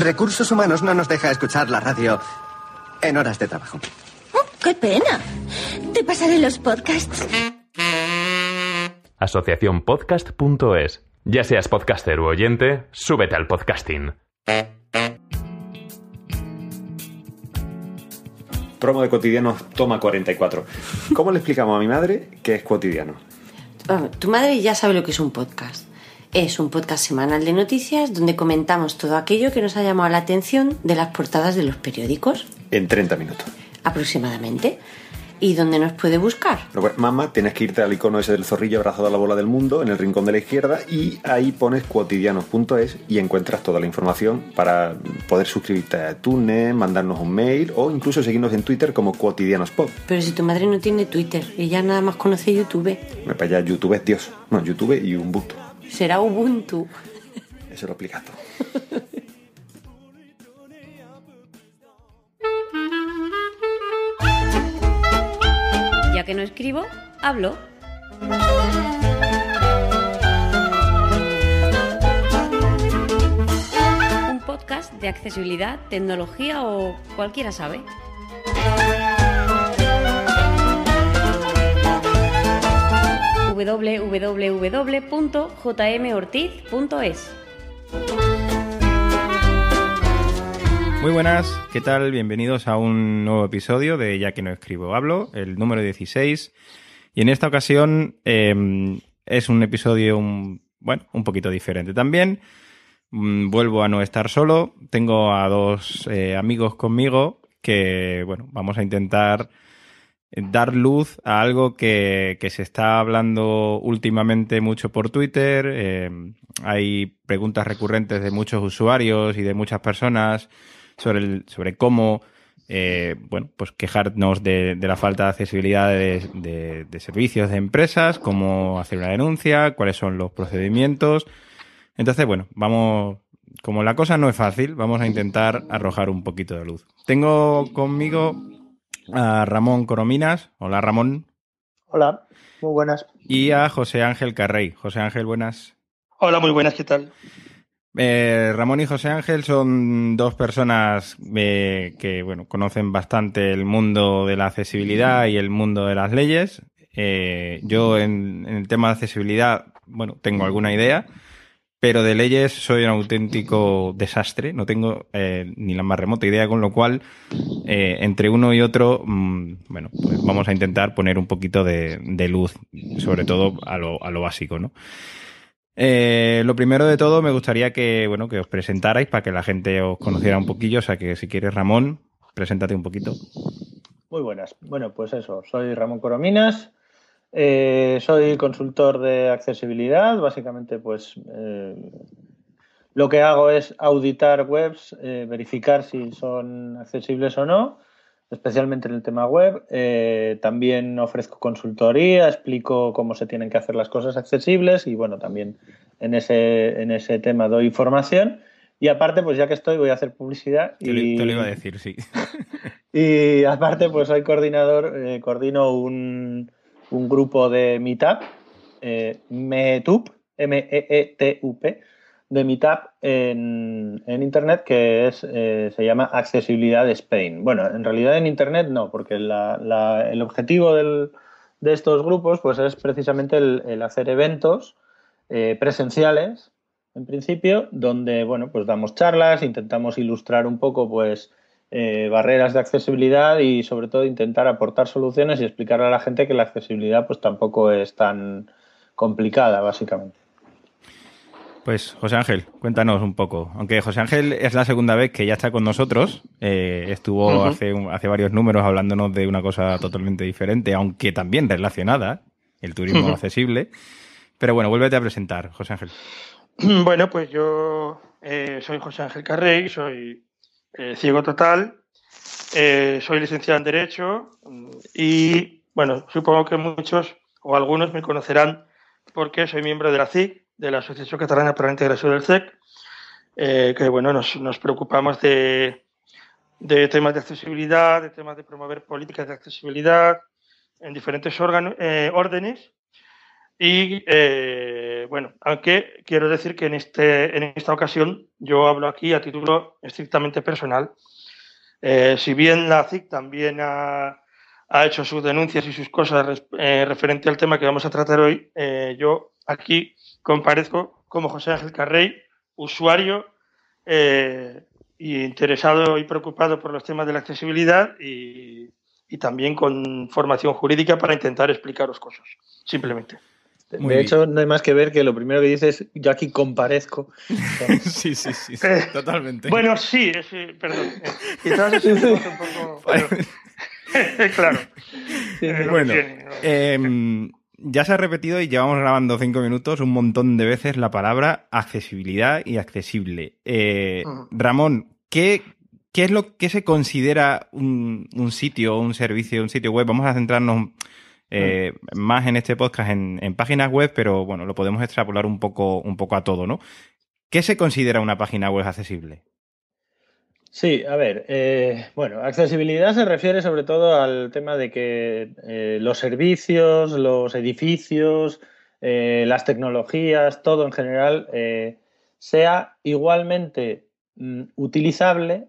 Recursos Humanos no nos deja escuchar la radio en horas de trabajo. Oh, ¡Qué pena! Te pasaré los podcasts. Asociaciónpodcast.es. Ya seas podcaster u oyente, súbete al podcasting. Promo de cotidianos toma 44. ¿Cómo le explicamos a mi madre que es cotidiano? Vamos, tu madre ya sabe lo que es un podcast. Es un podcast semanal de noticias donde comentamos todo aquello que nos ha llamado la atención de las portadas de los periódicos, En 30 minutos. aproximadamente. ¿Y dónde nos puede buscar? Mamá, tienes que irte al icono ese del zorrillo abrazado a la bola del mundo en el rincón de la izquierda y ahí pones cuotidianos.es y encuentras toda la información para poder suscribirte a Tune, mandarnos un mail o incluso seguirnos en Twitter como cuotidianospod. Pero si tu madre no tiene Twitter, ella nada más conoce YouTube, Me para allá, YouTube es Dios. No, YouTube y Ubuntu. Será Ubuntu. Eso lo explicas todo. Ya que no escribo, hablo. Un podcast de accesibilidad, tecnología o cualquiera sabe. www.jmortiz.es Muy buenas, ¿qué tal? Bienvenidos a un nuevo episodio de Ya que no escribo hablo, el número 16. Y en esta ocasión eh, es un episodio, un, bueno, un poquito diferente también. Mm, Vuelvo a no estar solo. Tengo a dos eh, amigos conmigo que, bueno, vamos a intentar dar luz a algo que, que se está hablando últimamente mucho por Twitter. eh, hay preguntas recurrentes de muchos usuarios y de muchas personas sobre, sobre cómo eh, bueno, pues quejarnos de, de la falta de accesibilidad de, de- de servicios de empresas, cómo hacer una denuncia, cuáles son los procedimientos. Entonces, bueno, vamos, como la cosa no es fácil, vamos a intentar arrojar un poquito de luz. Tengo conmigo a Ramón Corominas. Hola, Ramón. Hola, muy buenas. Y a José Ángel Carrey. José Ángel, buenas. Hola, muy buenas, ¿qué tal? Eh, Ramón y José Ángel son dos personas eh, que bueno, conocen bastante el mundo de la accesibilidad y el mundo de las leyes. Eh, yo en, en el tema de accesibilidad, bueno, tengo alguna idea, pero de leyes soy un auténtico desastre, no tengo eh, ni la más remota idea, con lo cual eh, entre uno y otro, mm, bueno, pues vamos a intentar poner un poquito de, luz, sobre todo a lo, a lo básico, ¿no? Eh, lo primero de todo, me gustaría que, bueno, que os presentarais para que la gente os conociera un poquillo. O sea que si quieres, Ramón, preséntate un poquito. Muy buenas. Bueno, pues eso, soy Ramón Corominas, eh, soy consultor de accesibilidad. Básicamente, pues eh, lo que hago es auditar webs, eh, verificar si son accesibles o no, especialmente en el tema web. Eh, también ofrezco consultoría, explico cómo se tienen que hacer las cosas accesibles y, bueno, también en ese, en ese tema doy información. Y aparte, pues ya que estoy, voy a hacer publicidad. Te, lo- y... te lo iba a decir, sí. Y aparte, pues soy coordinador, eh, coordino un, un grupo de Meetup, eh, Meetup, M-E-E-T-U-P, de Meetup en, en Internet que es, eh, se llama Accesibilidad Spain. Bueno, en realidad en Internet no, porque el objetivo del- de estos grupos pues es precisamente el, el hacer eventos eh, presenciales, en principio, donde bueno, pues damos charlas, intentamos ilustrar un poco pues eh, barreras de accesibilidad y sobre todo intentar aportar soluciones y explicarle a la gente que la accesibilidad pues tampoco es tan complicada, básicamente. Pues José Ángel, cuéntanos un poco. Aunque José Ángel es la segunda vez que ya está con nosotros. eh, estuvo hace, un- hace varios números hablándonos de una cosa totalmente diferente, aunque también relacionada, el turismo accesible. Pero bueno, vuélvete a presentar, José Ángel. Bueno, pues yo eh, soy José Ángel Carrey, soy eh, ciego total, eh, soy licenciado en Derecho y, bueno, supongo que muchos o algunos me conocerán porque soy miembro de la CIC, de la Asociación Catalana para la Integración del CEC, eh, que, bueno, nos, nos preocupamos de, de temas de accesibilidad, de temas de promover políticas de accesibilidad en diferentes órganos, órdenes Y bueno, aunque quiero decir que en, este, en esta ocasión yo hablo aquí a título estrictamente personal. Eh, si bien la CIC también ha, ha, hecho sus denuncias y sus cosas eh, referente al tema que vamos a tratar hoy, eh, yo aquí comparezco como José Ángel Carrey, usuario eh, y interesado y preocupado por los temas de la accesibilidad y, y también con formación jurídica para intentar explicaros cosas, simplemente. Muy de hecho, no hay más que ver que lo primero que dices, yo aquí comparezco. sí, sí, sí, sí totalmente. Bueno, sí, sí perdón. Eh, quizás es un poco... Pero... claro. Sí, bueno, eh, ya se ha repetido y llevamos grabando cinco minutos un montón de veces la palabra accesibilidad y accesible. Eh, uh -huh. Ramón, ¿qué, ¿qué es lo que se considera un, un sitio, un servicio, un sitio web? Vamos a centrarnos eh, más en este podcast en, páginas web, pero bueno, lo podemos extrapolar un poco, un poco a todo, ¿no? ¿Qué se considera una página web accesible? Sí, a ver, eh, bueno, accesibilidad se refiere sobre todo al tema de que eh, los servicios, los edificios, las tecnologías, todo en general, sea igualmente mm, utilizable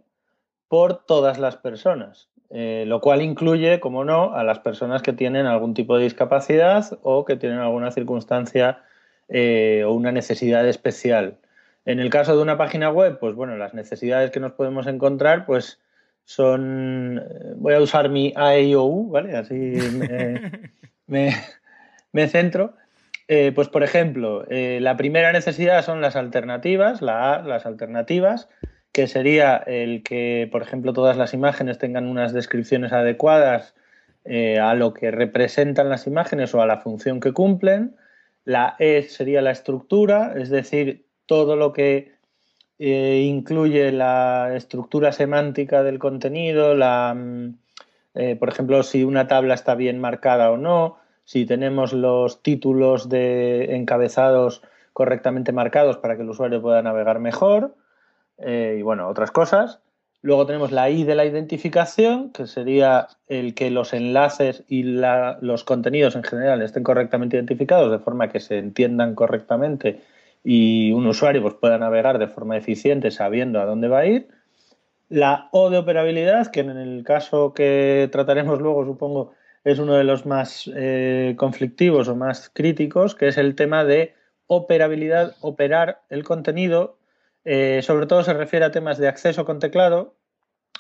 por todas las personas. Eh, lo cual incluye, como no, a las personas que tienen algún tipo de discapacidad o que tienen alguna circunstancia eh, o una necesidad especial. En el caso de una página web, pues bueno, las necesidades que nos podemos encontrar, pues son, voy a usar mi AIOU, ¿vale? Así me, me, me centro. Eh, pues por ejemplo, eh, la primera necesidad son las alternativas, la A, las alternativas, que sería el que, por ejemplo, todas las imágenes tengan unas descripciones adecuadas eh, a lo que representan las imágenes o a la función que cumplen. La E sería la estructura, es decir, todo lo que eh, incluye la estructura semántica del contenido, la, eh, por ejemplo, si una tabla está bien marcada o no, si tenemos los títulos de encabezados correctamente marcados para que el usuario pueda navegar mejor eh, y bueno, otras cosas. Luego tenemos la I de la identificación, que sería el que los enlaces y los contenidos en general estén correctamente identificados de forma que se entiendan correctamente y un usuario pues, pueda navegar de forma eficiente sabiendo a dónde va a ir. La O de operabilidad, que en el caso que trataremos luego, supongo, es uno de los más eh, conflictivos o más críticos, que es el tema de operabilidad, operar el contenido eh, sobre todo se refiere a temas de acceso con teclado,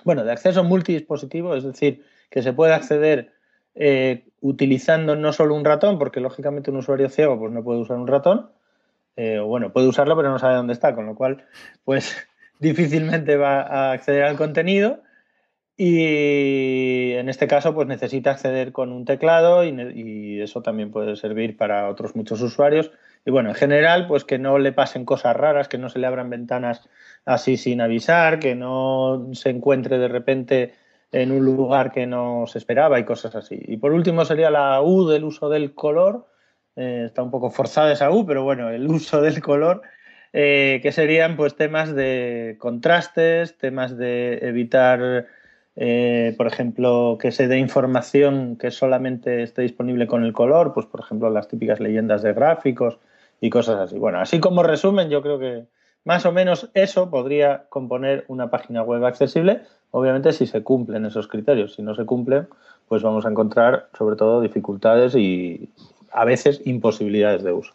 bueno, de acceso multidispositivo, es decir, que se puede acceder eh, utilizando no solo un ratón, porque lógicamente un usuario ciego pues no puede usar un ratón, eh, o bueno, puede usarlo pero no sabe dónde está, con lo cual pues difícilmente va a acceder al contenido y en este caso pues necesita acceder con un teclado y, y eso también puede servir para otros muchos usuarios. Y bueno, en general, pues que no le pasen cosas raras, que no se le abran ventanas así sin avisar, que no se encuentre de repente en un lugar que no se esperaba y cosas así. Y por último sería la U del uso del color. Eh, está un poco forzada esa U, pero bueno, el uso del color, eh, que serían pues temas de contrastes, temas de evitar, eh, por ejemplo, que se dé información que solamente esté disponible con el color, pues por ejemplo las típicas leyendas de gráficos y cosas así. Bueno, así como resumen, yo creo que más o menos eso podría componer una página web accesible, obviamente si se cumplen esos criterios. Si no se cumplen, pues vamos a encontrar sobre todo dificultades y a veces imposibilidades de uso.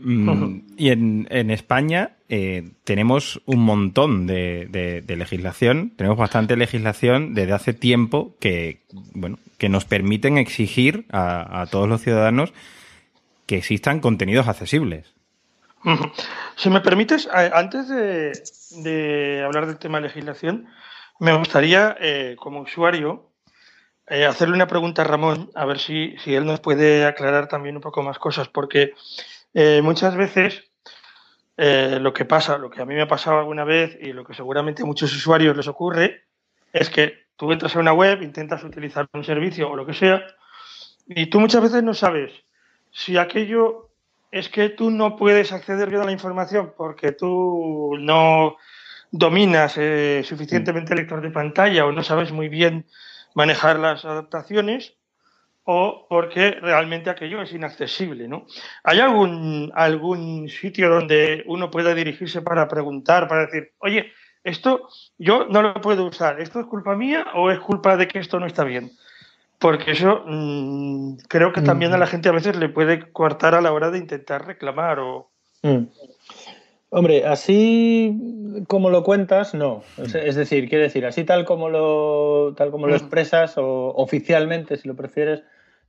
Mm, y en, en España eh, tenemos un montón de, de, de, legislación, tenemos bastante legislación desde hace tiempo que, bueno, que nos permiten exigir a, a todos los ciudadanos que existan contenidos accesibles. Si me permites, antes de, hablar del tema de legislación, me gustaría, eh, como usuario, eh, hacerle una pregunta a Ramón, a ver si, si, él nos puede aclarar también un poco más cosas, porque eh, muchas veces lo que pasa, lo que a mí me ha pasado alguna vez y lo que seguramente a muchos usuarios les ocurre, es que tú entras a una web, intentas utilizar un servicio o lo que sea, y tú muchas veces no sabes si aquello es que tú no puedes acceder bien a la información porque tú no dominas eh, suficientemente el lector de pantalla o no sabes muy bien manejar las adaptaciones, o porque realmente aquello es inaccesible, ¿no? ¿Hay algún, algún sitio donde uno pueda dirigirse para preguntar, para decir, oye, esto yo no lo puedo usar, ¿esto es culpa mía o es culpa de que esto no está bien? Porque eso mm, creo que también a la gente a veces le puede coartar a la hora de intentar reclamar o... Mm. Hombre, así como lo cuentas, no. Es decir, quiere decir, así tal como lo, tal como lo mm. expresas o oficialmente, si lo prefieres,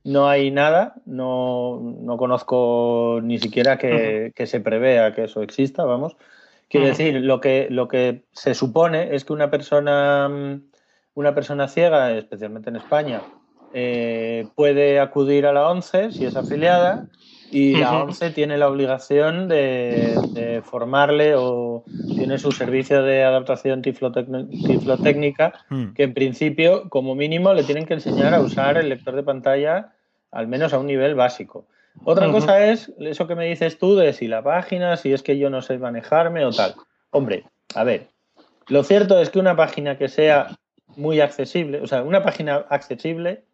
no hay nada, no, no conozco ni siquiera que, que, se prevea que eso exista, vamos. Quiere decir, lo que, lo que se supone es que una persona, una persona ciega, especialmente en España, eh, puede acudir a la ONCE si es afiliada y la ONCE tiene la obligación de, formarle o tiene su servicio de adaptación tiflotécnica hmm. que en principio, como mínimo, le tienen que enseñar a usar el lector de pantalla al menos a un nivel básico. Otra cosa es eso que me dices tú de si la página, si es que yo no sé manejarme o tal. Hombre, a ver, lo cierto es que una página que sea muy accesible, o sea, una página accesible,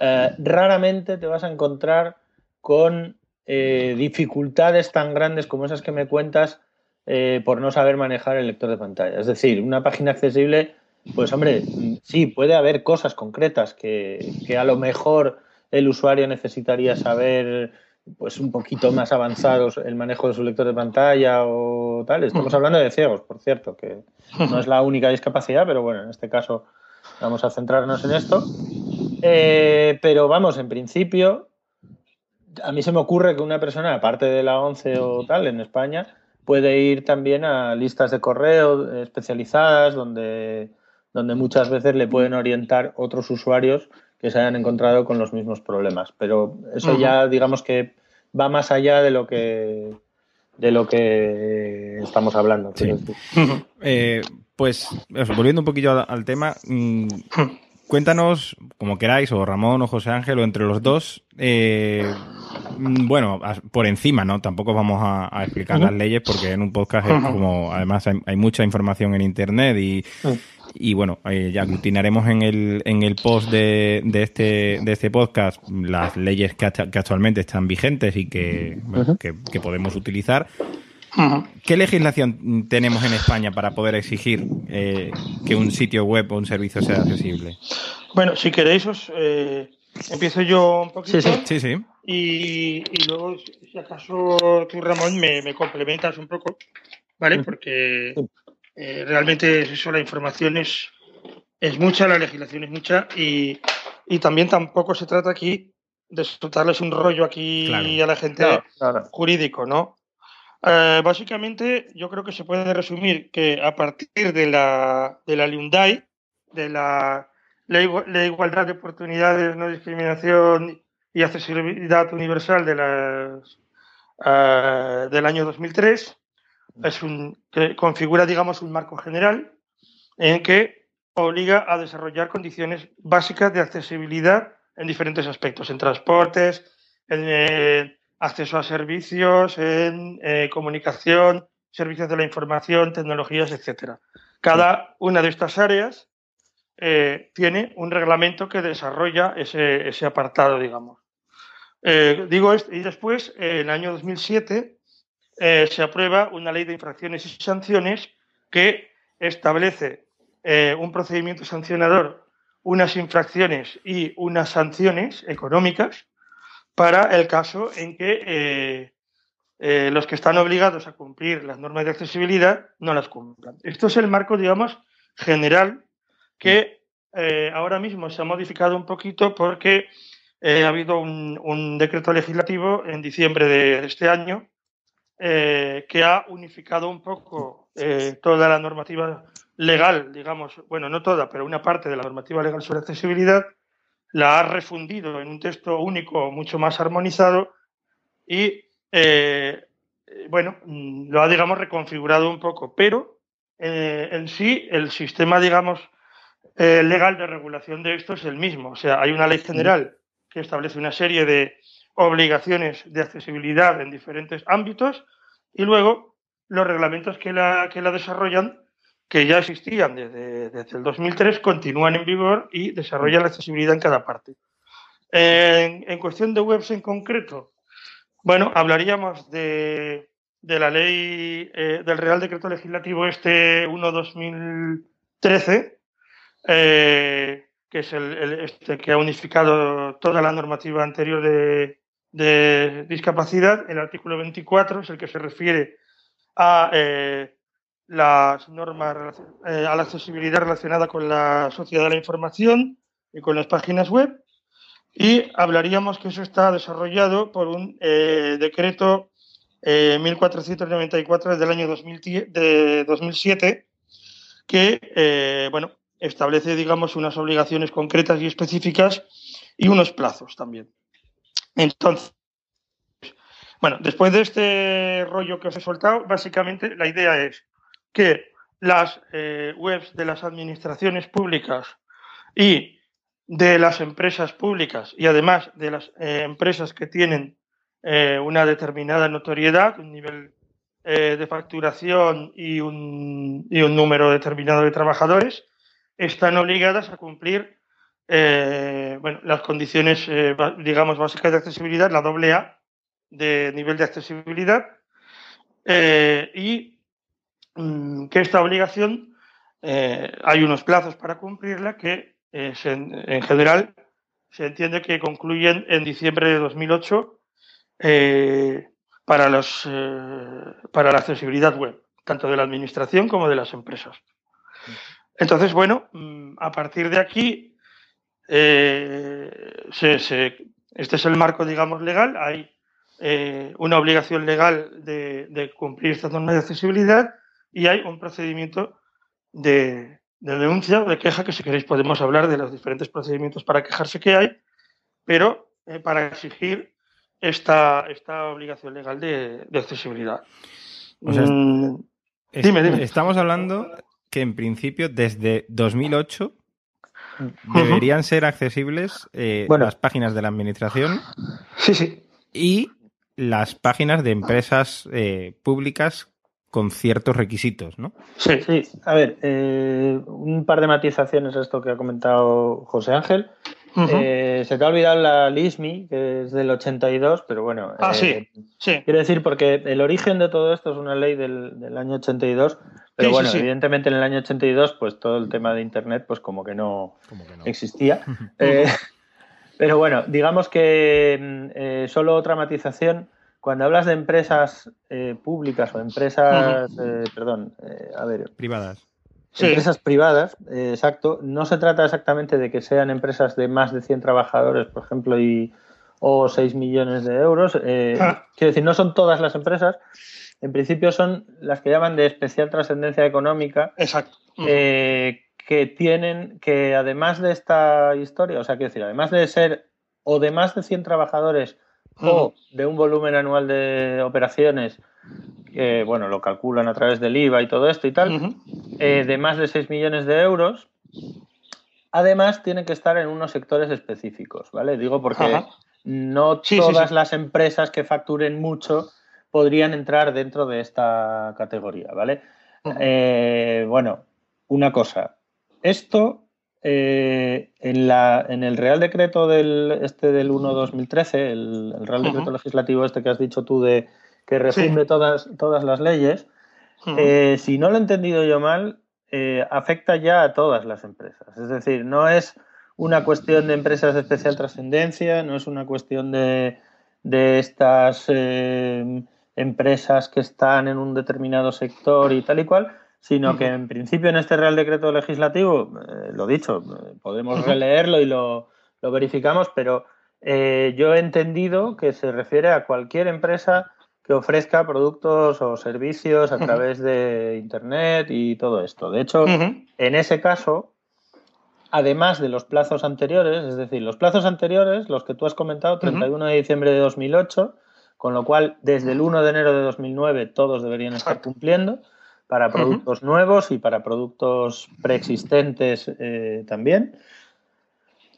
eh, raramente te vas a encontrar con eh, dificultades tan grandes como esas que me cuentas eh, por no saber manejar el lector de pantalla. Es decir, una página accesible, pues hombre, sí, puede haber cosas concretas que, a lo mejor el usuario necesitaría saber pues un poquito más avanzados el manejo de su lector de pantalla o tal. Estamos hablando de ciegos, por cierto, que no es la única discapacidad, pero bueno, en este caso vamos a centrarnos en esto. Eh, pero vamos, en principio, a mí se me ocurre que una persona, aparte de la 11 o tal, en España, puede ir también a listas de correo especializadas donde, donde muchas veces le pueden orientar otros usuarios que se hayan encontrado con los mismos problemas. Pero eso ya, digamos que va más allá de lo que de lo que estamos hablando. Eh, pues, volviendo un poquillo al, tema, mm, cuéntanos, como queráis, o Ramón o José Ángel, o entre los dos, eh, mm, bueno, por encima, ¿no? Tampoco vamos a, explicar las leyes porque en un podcast es como, además hay, mucha información en Internet y, y bueno, eh, ya aglutinaremos en el, en el post de, de, este, de este podcast las leyes que, actualmente están vigentes y que, que podemos utilizar. ¿Qué legislación tenemos en España para poder exigir eh, que un sitio web o un servicio sea accesible? Bueno, si queréis, os, eh, empiezo yo un poquito. Sí, sí. Y, luego, si acaso tú, Ramón, me, complementas un poco, ¿vale? Porque eh, realmente eso, la información es, es mucha, la legislación es mucha y, también tampoco se trata aquí de soltarles un rollo aquí a la gente jurídico, ¿no? Eh, básicamente, yo creo que se puede resumir que a partir de la, de la LUNDAI, de la Ley de Igualdad de Oportunidades, No Discriminación y Accesibilidad Universal de las, uh, del año 2003, es un, que configura, digamos, un marco general en que obliga a desarrollar condiciones básicas de accesibilidad en diferentes aspectos, en transportes, en, eh, acceso a servicios en eh, comunicación, servicios de la información, tecnologías, etcétera. Cada una de estas áreas eh, tiene un reglamento que desarrolla ese, apartado, digamos. Eh, digo esto, y después, en el año 2007, se aprueba una ley de infracciones y sanciones que establece un procedimiento sancionador, unas infracciones y unas sanciones económicas para el caso en que eh, eh, los que están obligados a cumplir las normas de accesibilidad no las cumplan. Esto es el marco, digamos, general que eh, ahora mismo se ha modificado un poquito porque ha habido un, decreto legislativo en diciembre de, este año que ha unificado un poco toda la normativa legal, digamos, bueno, no toda, pero una parte de la normativa legal sobre accesibilidad la ha refundido en un texto único mucho más armonizado y, eh, bueno, lo ha, digamos, reconfigurado un poco, pero eh, en sí el sistema, digamos, eh, legal de regulación de esto es el mismo. O sea, hay una ley general que establece una serie de obligaciones de accesibilidad en diferentes ámbitos y luego los reglamentos que la, que la desarrollan que ya existían desde, el 2003 continúan en vigor y desarrollan la accesibilidad en cada parte. En, cuestión de webs en concreto, bueno, hablaríamos de, de la ley eh, del Real Decreto Legislativo este 1-2013, eh, que es el, el- este que ha unificado toda la normativa anterior de, de discapacidad. El artículo 24 es el que se refiere a eh, las normas eh, a la accesibilidad relacionada con la sociedad de la información y con las páginas web. Y hablaríamos que eso está desarrollado por un eh, decreto eh, 1494 del año 2010 de 2007 que eh, bueno, establece digamos unas obligaciones concretas y específicas y unos plazos también. Entonces, bueno, después de este rollo que os he soltado, básicamente la idea es que las eh, webs de las administraciones públicas y de las empresas públicas y además de las eh, empresas que tienen eh, una determinada notoriedad, un nivel de facturación y un, número determinado de trabajadores, están obligadas a cumplir las condiciones, digamos, básicas de accesibilidad, la doble A de nivel de accesibilidad, y que esta obligación eh, hay unos plazos para cumplirla que eh, en general se entiende que concluyen en diciembre de 2008 eh, para, los, para la accesibilidad web, tanto de la administración como de las empresas. Entonces, bueno, mm, a partir de aquí, se- se- este es el marco, digamos, legal. Hay una obligación legal de, de cumplir estas normas de accesibilidad y hay un procedimiento de, de denuncia o de queja, que si queréis podemos hablar de los diferentes procedimientos para quejarse que hay, pero eh, para exigir esta, esta obligación legal de, de accesibilidad. O sea, Mm, Es- Dime, dime. Estamos hablando que en principio desde 2008 deberían ser accesibles eh, Bueno. las páginas de la administración sí, sí. y las páginas de empresas eh, públicas con ciertos requisitos, ¿no? Sí, Sí, a ver, eh, un par de matizaciones a esto que ha comentado José Ángel. Eh, se te ha olvidado la LISMI, que es del 82, pero bueno. Ah, eh, sí, sí. Quiero decir, porque el origen de todo esto es una ley del, del año 82, pero Sí, sí, bueno, sí. evidentemente en el año 82, pues todo el tema de Internet, pues como que no Como que no. existía. Eh, pero bueno, digamos que mm, eh, solo otra matización. Cuando hablas de empresas eh, públicas o empresas, eh, perdón, eh, a ver, Privadas. Sí. empresas privadas, eh, exacto, no se trata exactamente de que sean empresas de más de 100 trabajadores, por ejemplo, y, o 6 millones de euros. eh, Ah. Quiero decir, no son todas las empresas, en principio son las que llaman de especial trascendencia económica, Exacto. Eh, que tienen, que además de esta historia, o sea, quiero decir, además de ser o de más de 100 trabajadores o de un volumen anual de operaciones, que bueno, lo calculan a través del IVA y todo esto y tal, eh, de más de 6 millones de euros, además tienen que estar en unos sectores específicos, ¿vale? Digo porque Ajá. no Sí, todas sí. las empresas que facturen mucho podrían entrar dentro de esta categoría, ¿vale? Eh, bueno, una cosa. Esto eh, en, la, en el Real Decreto del, este del 1-2013, el, el Real. Decreto Legislativo este que has dicho tú de que refunde todas, todas las leyes, eh, si no lo he entendido yo mal, eh, afecta ya a todas las empresas. Es decir, no es una cuestión de empresas de especial trascendencia, no es una cuestión de, de estas empresas que están en un determinado sector y tal y cual, sino que en principio en este Real Decreto Legislativo, eh, lo dicho, podemos releerlo y lo, lo verificamos, pero eh, yo he entendido que se refiere a cualquier empresa que ofrezca productos o servicios a través de Internet y todo esto. De hecho, en ese caso, además de los plazos anteriores, es decir, los plazos anteriores, los que tú has comentado, 31 de diciembre de 2008, con lo cual desde el 1 de enero de 2009 todos deberían estar cumpliendo para productos nuevos y para productos preexistentes eh, también.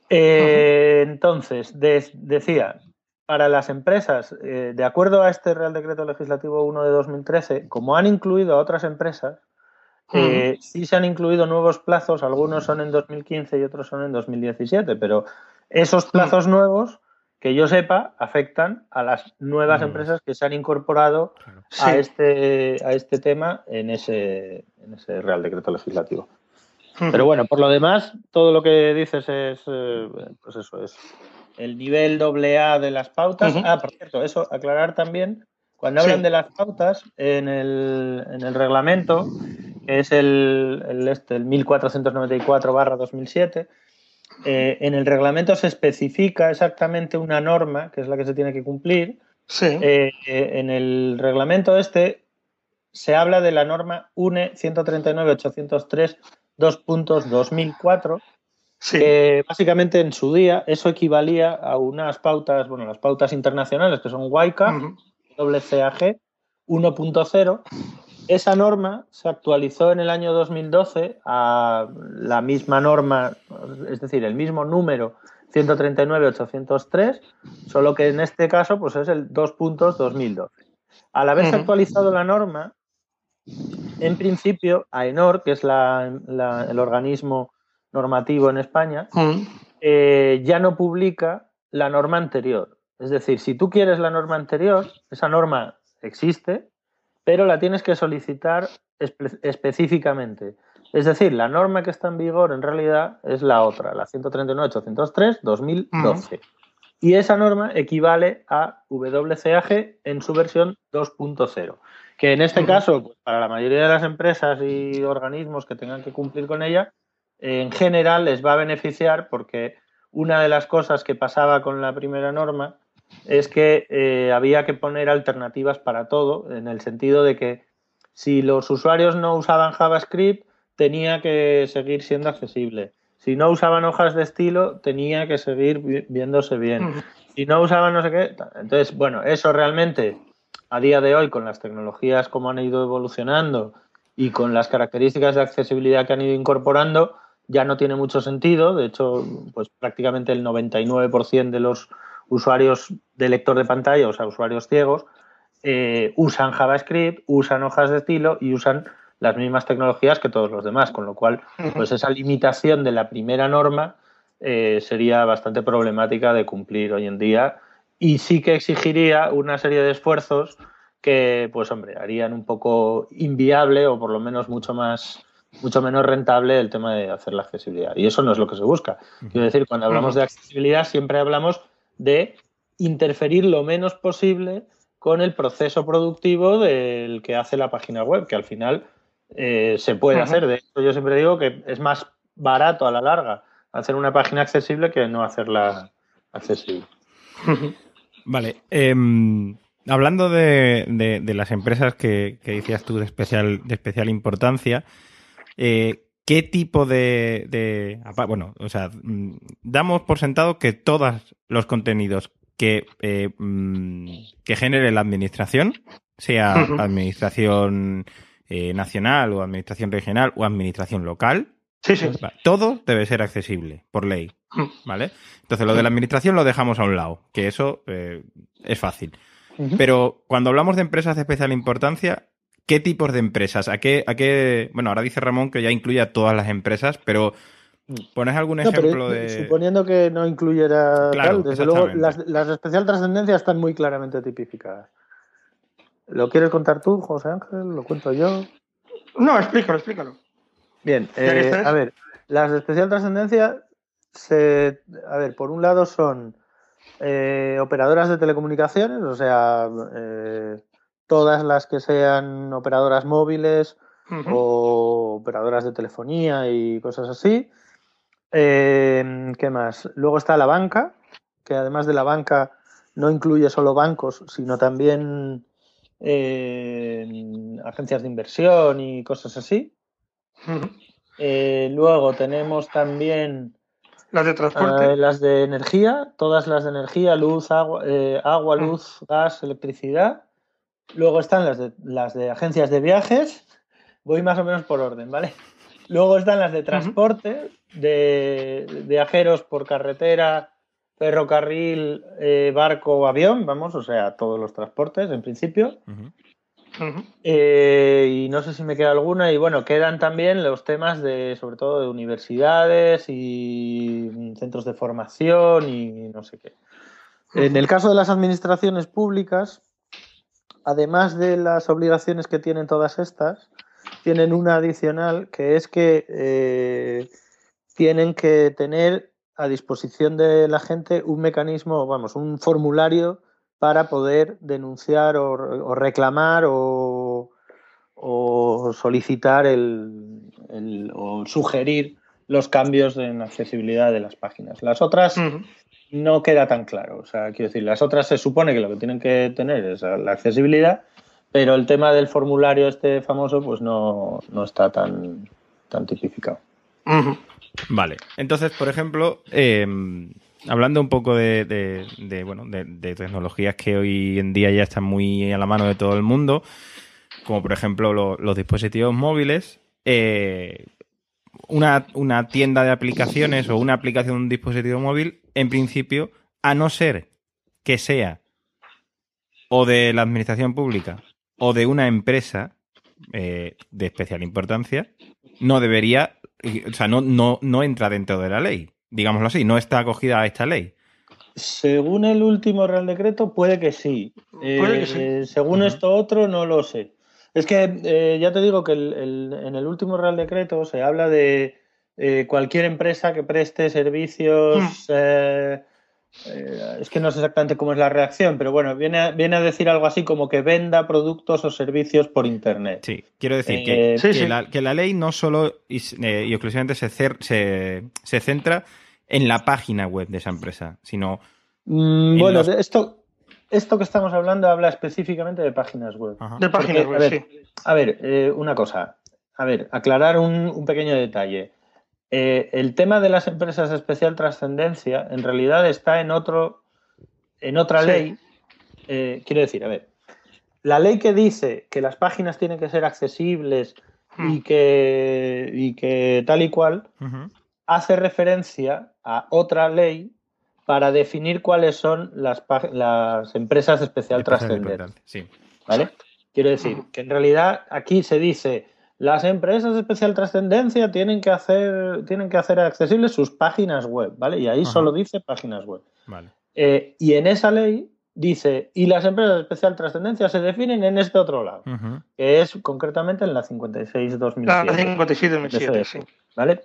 Eh, Entonces, decía, para las empresas, eh, de acuerdo a este Real Decreto Legislativo 1 de 2013, como han incluido a otras empresas, eh, sí se han incluido nuevos plazos, algunos son en 2015 y otros son en 2017, pero Esos plazos nuevos, que yo sepa, afectan a las nuevas empresas que se han incorporado a, Sí. este, a este tema en ese, en ese Real Decreto Legislativo. Pero bueno, por lo demás, todo lo que dices es, eh, pues eso es el nivel AA de las pautas. Ah, por cierto, eso, aclarar también, cuando hablan Sí. de las pautas, en el, en el reglamento, que es el, el, este, el 1494-2007, eh, en el reglamento se especifica exactamente una norma, que es la que se tiene que cumplir. Sí. Eh, eh, en el reglamento este se habla de la norma UNE 139.803 2.2004, Sí. que básicamente en su día eso equivalía a unas pautas, bueno, las pautas internacionales que son WICA. WCAG 1.0. Esa norma se actualizó en el año 2012 a la misma norma, es decir, el mismo número 139.803, solo que en este caso pues es el 2.2012. Al haberse Ujú. actualizado la norma, en principio, AENOR, que es la- la- el organismo normativo en España, eh, ya no publica la norma anterior. Es decir, si tú quieres la norma anterior, esa norma existe, pero la tienes que solicitar espe- específicamente. Es decir, la norma que está en vigor en realidad es la otra, la 139.803-2012. Y esa norma equivale a WCAG en su versión 2.0, que en este caso, pues, para la mayoría de las empresas y organismos que tengan que cumplir con ella, en general les va a beneficiar porque una de las cosas que pasaba con la primera norma es que eh, había que poner alternativas para todo, en el sentido de que si los usuarios no usaban JavaScript, tenía que seguir siendo accesible. Si no usaban hojas de estilo, tenía que seguir vi- viéndose bien. Si no usaban no sé qué. Entonces, bueno, eso realmente a día de hoy, con las tecnologías como han ido evolucionando y con las características de accesibilidad que han ido incorporando, ya no tiene mucho sentido. De hecho, pues prácticamente el 99% de los usuarios de lector de pantalla, o sea, usuarios ciegos, eh, usan JavaScript, usan hojas de estilo y usan las mismas tecnologías que todos los demás, con lo cual, pues esa limitación de la primera norma eh, sería bastante problemática de cumplir hoy en día y sí que exigiría una serie de esfuerzos que, pues hombre, harían un poco inviable o por lo menos mucho más mucho menos rentable el tema de hacer la accesibilidad. Y eso no es lo que se busca. Quiero decir, cuando hablamos de accesibilidad siempre hablamos de interferir lo menos posible con el proceso productivo del que hace la página web, que al final eh, se puede hacer. De hecho, yo siempre digo que es más barato a la larga hacer una página accesible que no hacerla accesible. Vale. em, hablando de, de- de las empresas que, que decías tú de especial, de especial importancia, eh, ¿qué tipo de, Bueno, o sea, mm, damos por sentado que todos los contenidos que, eh, mm, que genere la administración, sea administración eh, nacional o administración regional o administración local, Sí, sí. Va, Todo debe ser accesible por ley. ¿vale? Entonces lo de la administración lo dejamos a un lado, que eso eh, es fácil. Pero cuando hablamos de empresas de especial importancia, ¿qué tipos de empresas? ¿A qué, a qué? Bueno, ahora dice Ramón que ya incluye a todas las empresas, pero ¿pones algún No, pero ejemplo de...? Suponiendo que no incluyera Claro, tal, desde luego las, las de especial trascendencia están muy claramente tipificadas. ¿Lo quieres contar tú, José Ángel? ¿Lo cuento yo? No, explícalo, explícalo. Bien, eh, a ver, las de especial trascendencia, se, a ver, por un lado son eh, operadoras de telecomunicaciones, o sea, eh, todas las que sean operadoras móviles o operadoras de telefonía y cosas así. Eh, ¿Qué más? Luego está la banca, que además de la banca no incluye solo bancos, sino también eh, agencias de inversión y cosas así. Eh, luego tenemos también Las de transporte. eh, las de energía, todas las de energía, luz, agua, eh, agua, luz, gas, electricidad. Luego están las de, las de agencias de viajes. Voy más o menos por orden, ¿vale? Luego están las de transporte, de, de viajeros por carretera, ferrocarril, eh, barco o avión, vamos, o sea, todos los transportes en principio. Eh, y no sé si me queda alguna. Y bueno, quedan también los temas de, sobre todo, de universidades y centros de formación y no sé qué. En el caso de las administraciones públicas, además de las obligaciones que tienen todas estas, tienen una adicional que es que eh, tienen que tener a disposición de la gente un mecanismo, vamos, un formulario para poder denunciar o, reclamar o, solicitar el, o sugerir los cambios en accesibilidad de las páginas. Las otras no queda tan claro. O sea, quiero decir, las otras se supone que lo que tienen que tener es la accesibilidad, pero el tema del formulario este famoso pues no, está tan, tan tipificado. Vale. Entonces, por ejemplo, em, hablando un poco de, bueno, de, tecnologías que hoy en día ya están muy a la mano de todo el mundo, como por ejemplo los dispositivos móviles, eh, una, una, tienda de aplicaciones o una aplicación de un dispositivo móvil, en principio, a no ser que sea o de la administración pública o de una empresa eh, de especial importancia, no debería, o sea, no, no, no entra dentro de la ley digámoslo así, no está acogida a esta ley. Según el último Real Decreto, puede que sí. Puede que sí. Eh, según esto otro, no lo sé. Es que eh, ya te digo que en el último Real Decreto se habla de eh, cualquier empresa que preste servicios. Hmm. es que no sé exactamente cómo es la reacción, pero bueno, viene a, viene a decir algo así como que venda productos o servicios por Internet. Sí, quiero decir que, que, La, ley no solo y, exclusivamente se, se, se centra en la página web de esa empresa, sino... Mm, bueno, esto, esto que estamos hablando habla específicamente de páginas web. De páginas web, a ver, sí. A ver, eh, una cosa. A ver, aclarar un, pequeño detalle. Eh, el tema de las empresas de especial trascendencia en realidad está en otro en otra ley. Eh, quiero decir, a ver, la ley que dice que las páginas tienen que ser accesibles y, hmm. que, y que tal y cual, hace referencia a otra ley para definir cuáles son las, las empresas de especial. Sí. ¿Vale? Quiero decir que en realidad aquí se dice las empresas de especial trascendencia tienen que hacer tienen que hacer accesibles sus páginas web, ¿vale? Y ahí solo dice páginas web. Vale. Eh, y en esa ley dice, y las empresas de especial trascendencia se definen en este otro lado, que es concretamente en la 56-2007. La 56-2007, sí. ¿Vale?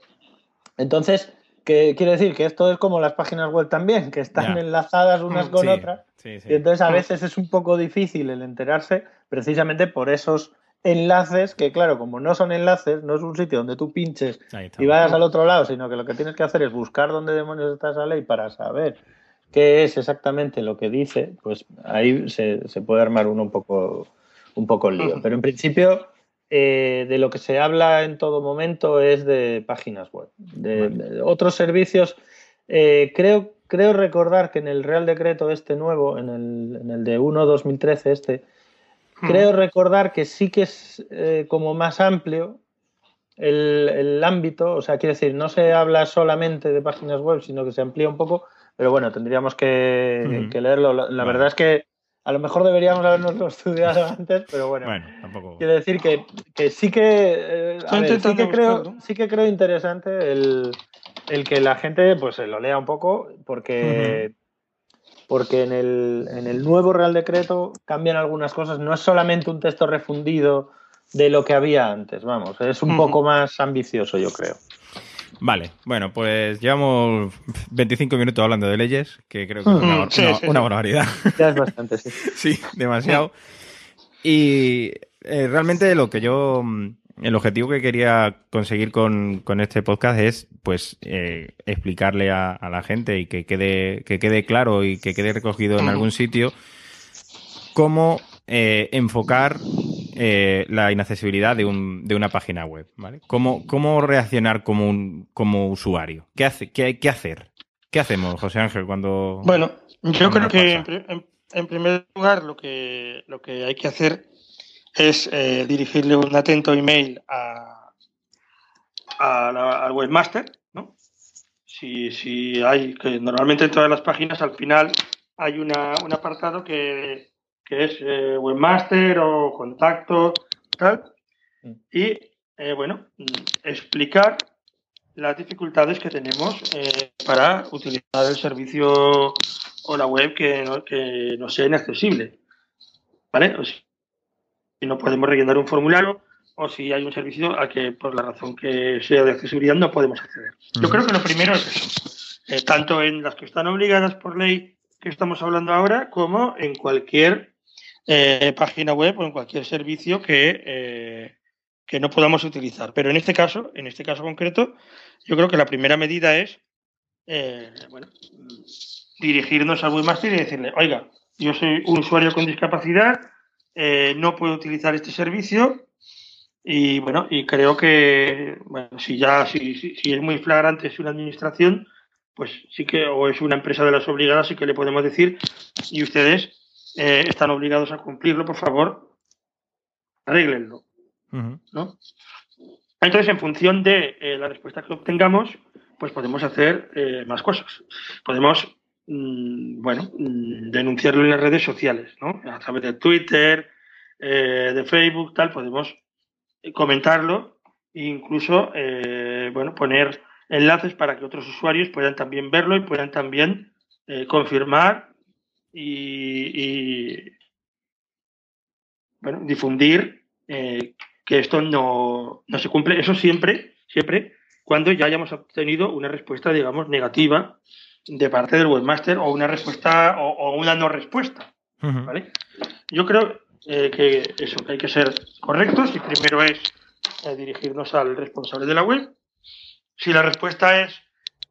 Entonces, ¿qué quiere decir? Que esto es como las páginas web también, que están enlazadas unas mm, con otras. Y entonces a mm. veces es un poco difícil el enterarse precisamente por esos enlaces que, claro, como no son enlaces, no es un sitio donde tú pinches y vayas al otro lado, sino que lo que tienes que hacer es buscar dónde demonios está esa ley para saber qué es exactamente lo que dice, pues ahí se, puede armar uno un poco, un poco el lío. Pero en principio eh, de lo que se habla en todo momento es de páginas web. De, otros servicios, eh, creo, creo recordar que en el Real Decreto este nuevo, en el, en el de 1-2013 este, creo recordar que sí que es eh, como más amplio el, ámbito, o sea, quiere decir, no se habla solamente de páginas web, sino que se amplía un poco, pero bueno, tendríamos que, leerlo. La, verdad es que a lo mejor deberíamos habernoslo estudiado antes, pero bueno. Quiero decir que, sí que, eh, sí que creo, sí que creo interesante el, que la gente pues se lo lea un poco, porque, porque en, el, en el nuevo Real Decreto cambian algunas cosas. No es solamente un texto refundido de lo que había antes, vamos, es un poco más ambicioso, yo creo. Vale, bueno, pues llevamos 25 minutos hablando de leyes, que creo que es una, barbaridad. Ya es bastante, sí. sí, demasiado. Y eh, realmente lo que yo, el objetivo que quería conseguir con, este podcast es, pues, eh, explicarle a, la gente y que quede, que quede claro y que quede recogido en algún sitio cómo eh, enfocar eh, la inaccesibilidad de, un, de, una página web, ¿vale? ¿Cómo, cómo reaccionar como, un, como usuario? ¿Qué, hace, qué, qué hacer? ¿Qué hacemos, José Ángel, cuando... Bueno, yo creo que en, primer lugar lo que, lo que hay que hacer es eh, dirigirle un atento email a, al webmaster, ¿no? Si, si hay, que normalmente en todas las páginas al final hay una, un apartado que que es eh, webmaster o contacto, tal, Mm. y eh, bueno, explicar las dificultades que tenemos eh, para utilizar el servicio o la web que no, que no sea inaccesible. ¿Vale? O si no podemos rellenar un formulario o si hay un servicio al que por la razón que sea de accesibilidad no podemos acceder. Yo creo que lo primero es eso, eh, tanto en las que están obligadas por ley que estamos hablando ahora como en cualquier eh, página web o en cualquier servicio que, eh, que no podamos utilizar. Pero en este caso, en este caso concreto, yo creo que la primera medida es eh, bueno, dirigirnos al webmaster y decirle, oiga, yo soy un usuario con discapacidad, eh, no puedo utilizar este servicio y bueno, y creo que bueno, si ya si, si, si es muy flagrante es una administración, pues sí que o es una empresa de las obligadas, sí que le podemos decir y ustedes eh, están obligados a cumplirlo, por favor, arréglenlo. Ujú. ¿no? Entonces, en función de eh, la respuesta que obtengamos, pues podemos hacer eh, más cosas. Podemos, mm, bueno, mm, denunciarlo en las redes sociales, ¿no? A través de Twitter, eh, de Facebook, tal, podemos comentarlo e incluso, bueno, poner enlaces para que otros usuarios puedan también verlo y puedan también confirmar y, y, bueno, difundir eh, que esto no, no se cumple. Eso siempre, siempre, cuando ya hayamos obtenido una respuesta, digamos, negativa de parte del webmaster o una respuesta o, o una no respuesta. Yo creo eh, que eso, que hay que ser correctos y primero es eh, dirigirnos al responsable de la web. Si la respuesta es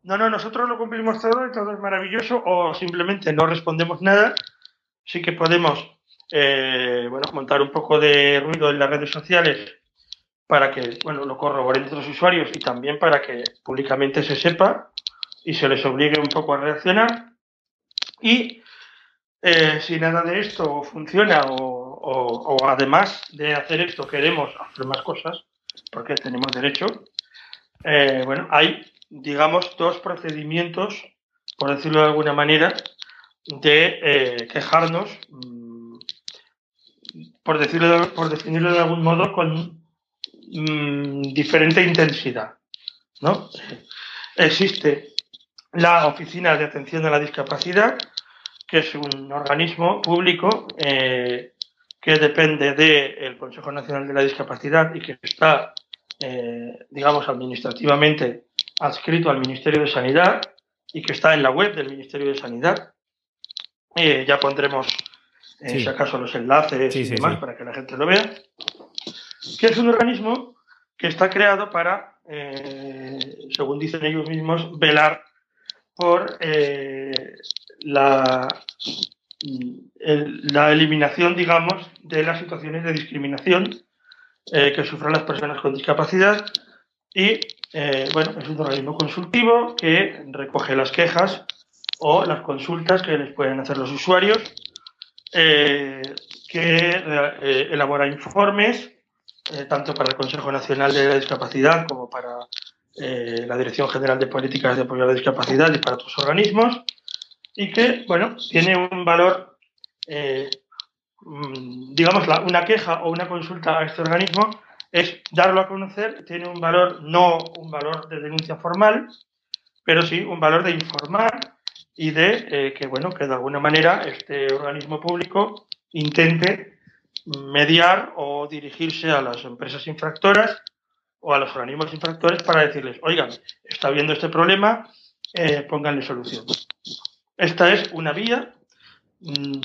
no, no, nosotros lo cumplimos todo y todo es maravilloso o simplemente no respondemos nada, sí que podemos eh, bueno, montar un poco de ruido en las redes sociales para que bueno, lo corroboren otros usuarios y también para que públicamente se sepa y se les obligue un poco a reaccionar. Y eh, si nada de esto funciona o, además de hacer esto queremos hacer más cosas, porque tenemos derecho, eh, bueno, hay, digamos, dos procedimientos, por decirlo de alguna manera, de eh, quejarnos, mm, por, decirlo, de- por definirlo de algún modo, con mm, diferente intensidad. ¿no? Existe la Oficina de Atención a la Discapacidad, que es un organismo público eh, que depende del Consejo Nacional de la Discapacidad y que está, eh, digamos, administrativamente adscrito al Ministerio de Sanidad y que está en la web del Ministerio de Sanidad. Eh, ya pondremos, eh, Sí. si acaso, los enlaces Sí, y sí, demás para que la gente lo vea. Que es un organismo que está creado para, eh, según dicen ellos mismos, velar por eh, la, el- la eliminación, digamos, de las situaciones de discriminación que sufren las personas con discapacidad y, eh, bueno, es un organismo consultivo que recoge las quejas o las consultas que les pueden hacer los usuarios, eh, que eh, elabora informes tanto para el Consejo Nacional de la Discapacidad como para la Dirección General de Políticas de Apoyo a la Discapacidad y para otros organismos, y que, bueno, tiene un valor, mm, digamos, una queja o una consulta a este organismo es darlo a conocer, tiene un valor, no un valor de denuncia formal, pero sí un valor de informar y de eh, que, bueno, que de alguna manera este organismo público intente mediar o dirigirse a las empresas infractoras o a los organismos infractores para decirles, oigan, está habiendo este problema, eh, pónganle solución. Esta es una vía. mm,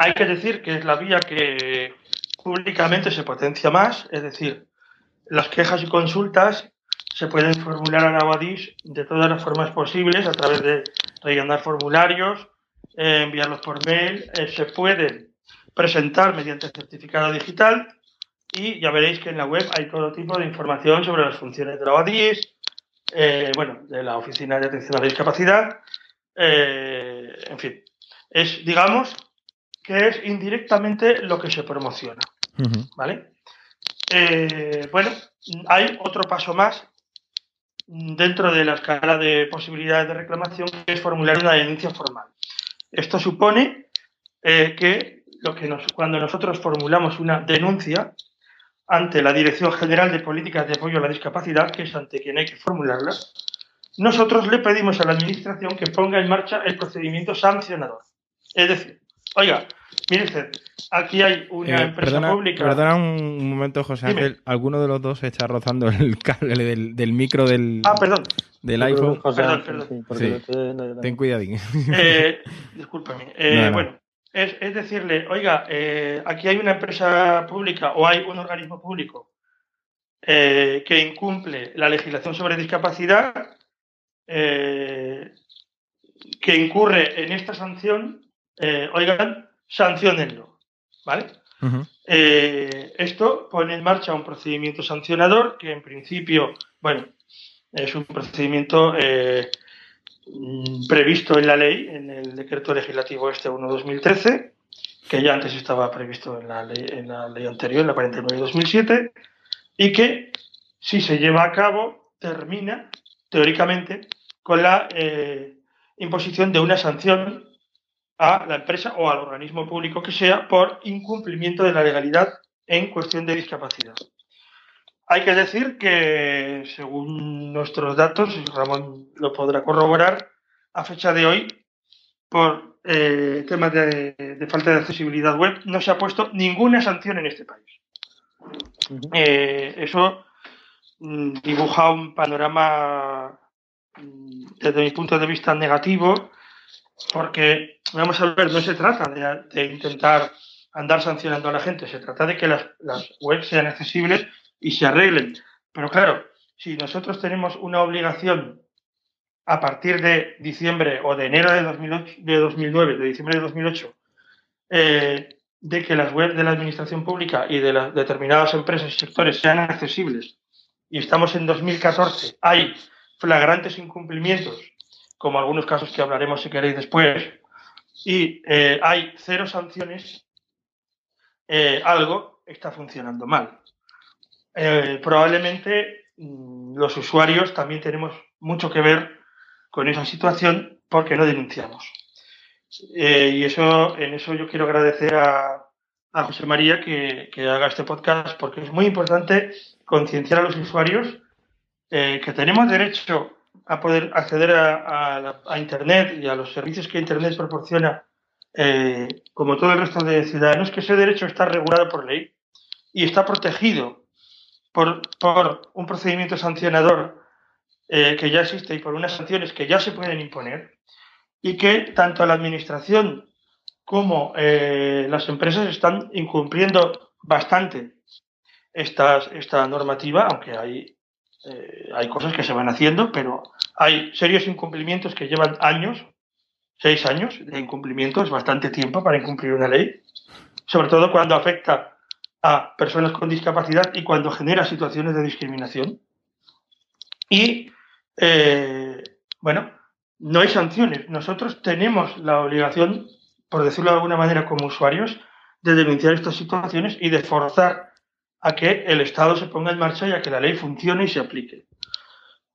hay que decir que es la vía que públicamente se potencia más, es decir, las quejas y consultas se pueden formular a la Badis de todas las formas posibles, a través de rellenar formularios, eh, enviarlos por mail, eh, se pueden presentar mediante certificado digital y ya veréis que en la web hay todo tipo de información sobre las funciones de la OADIS, eh, bueno, de la Oficina de Atención a la Discapacidad, en fin, es, digamos, que es indirectamente lo que se promociona, ¿vale? Eh, bueno, hay otro paso más dentro de la escala de posibilidades de reclamación, que es formular una denuncia formal. Esto supone eh, que lo que nos, cuando nosotros formulamos una denuncia ante la Dirección General de Políticas de Apoyo a la Discapacidad, que es ante quien hay que formularla, nosotros le pedimos a la Administración que ponga en marcha el procedimiento sancionador. Es decir, oiga, mire usted, aquí hay una Eh, empresa perdona, pública. perdona un momento, José Dime. Ángel. Alguno de los dos está rozando el cable del, del micro del, Ah, perdón. del iPhone. José Perdón, Ángel, perdón. sí, Sí. estoy. Ten cuidadín. Eh, discúlpame. Eh, No, no. Bueno, es, es decirle, oiga, eh, aquí hay una empresa pública o hay un organismo público eh, que incumple la legislación sobre discapacidad, eh, que incurre en esta sanción, eh, oigan, sancionenlo. ¿Vale? Eh, esto pone en marcha un procedimiento sancionador que en principio, bueno, es un procedimiento eh, previsto en la ley, en el decreto legislativo este 1-2013, que ya antes estaba previsto en la ley, en la ley anterior, en la 49-2007, y que si se lleva a cabo termina, teóricamente, con la eh, imposición de una sanción a la empresa o al organismo público que sea por incumplimiento de la legalidad en cuestión de discapacidad. Hay que decir que, según nuestros datos, y Ramón lo podrá corroborar, a fecha de hoy, por eh, temas de, de falta de accesibilidad web, no se ha puesto ninguna sanción en este país. Eh, eso mm, dibuja un panorama, mm, desde mi punto de vista, negativo, porque, vamos a ver, no se trata de, intentar andar sancionando a la gente, se trata de que las, las webs sean accesibles y se arreglen. Pero claro, si nosotros tenemos una obligación a partir de diciembre o de enero de, 2008, de 2009, de diciembre de 2008, eh, de que las webs de la administración pública y de las determinadas empresas y sectores sean accesibles, y estamos en 2014, hay flagrantes incumplimientos, como algunos casos que hablaremos si queréis después, y eh, hay cero sanciones, eh, algo está funcionando mal. Eh, probablemente mm, los usuarios también tenemos mucho que ver con esa situación porque no denunciamos. Y eso, en eso yo quiero agradecer a, José María que, que haga este podcast porque es muy importante concienciar a los usuarios que tenemos derecho a poder acceder a, a Internet y a los servicios que Internet proporciona, eh, como todo el resto de ciudadanos, que ese derecho está regulado por ley y está protegido por, por un procedimiento sancionador eh, que ya existe y por unas sanciones que ya se pueden imponer y que tanto la Administración como eh, las empresas están incumpliendo bastante estas, esta normativa, aunque hay, eh, hay cosas que se van haciendo, pero hay serios incumplimientos que llevan años, seis años de incumplimiento, es bastante tiempo para incumplir una ley, sobre todo cuando afecta a personas con discapacidad y cuando genera situaciones de discriminación. Y, eh, bueno, no hay sanciones. Nosotros tenemos la obligación, por decirlo de alguna manera, como usuarios, de denunciar estas situaciones y de forzar a que el Estado se ponga en marcha y a que la ley funcione y se aplique.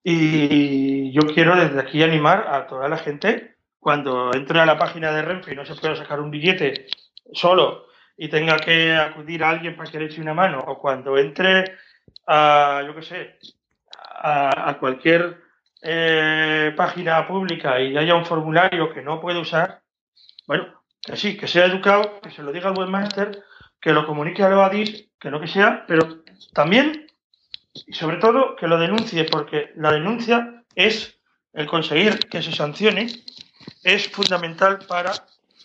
Y yo quiero desde aquí animar a toda la gente, cuando entre a la página de Renfe y no se pueda sacar un billete solo y tenga que acudir a alguien para que le eche una mano, o cuando entre a, yo qué sé, a, cualquier eh, página pública y haya un formulario que no puede usar, bueno, que sí, que sea educado, que se lo diga al webmaster, que lo comunique a Loadis, que lo que sea, pero también y sobre todo que lo denuncie, porque la denuncia es el conseguir que se sancione, es fundamental para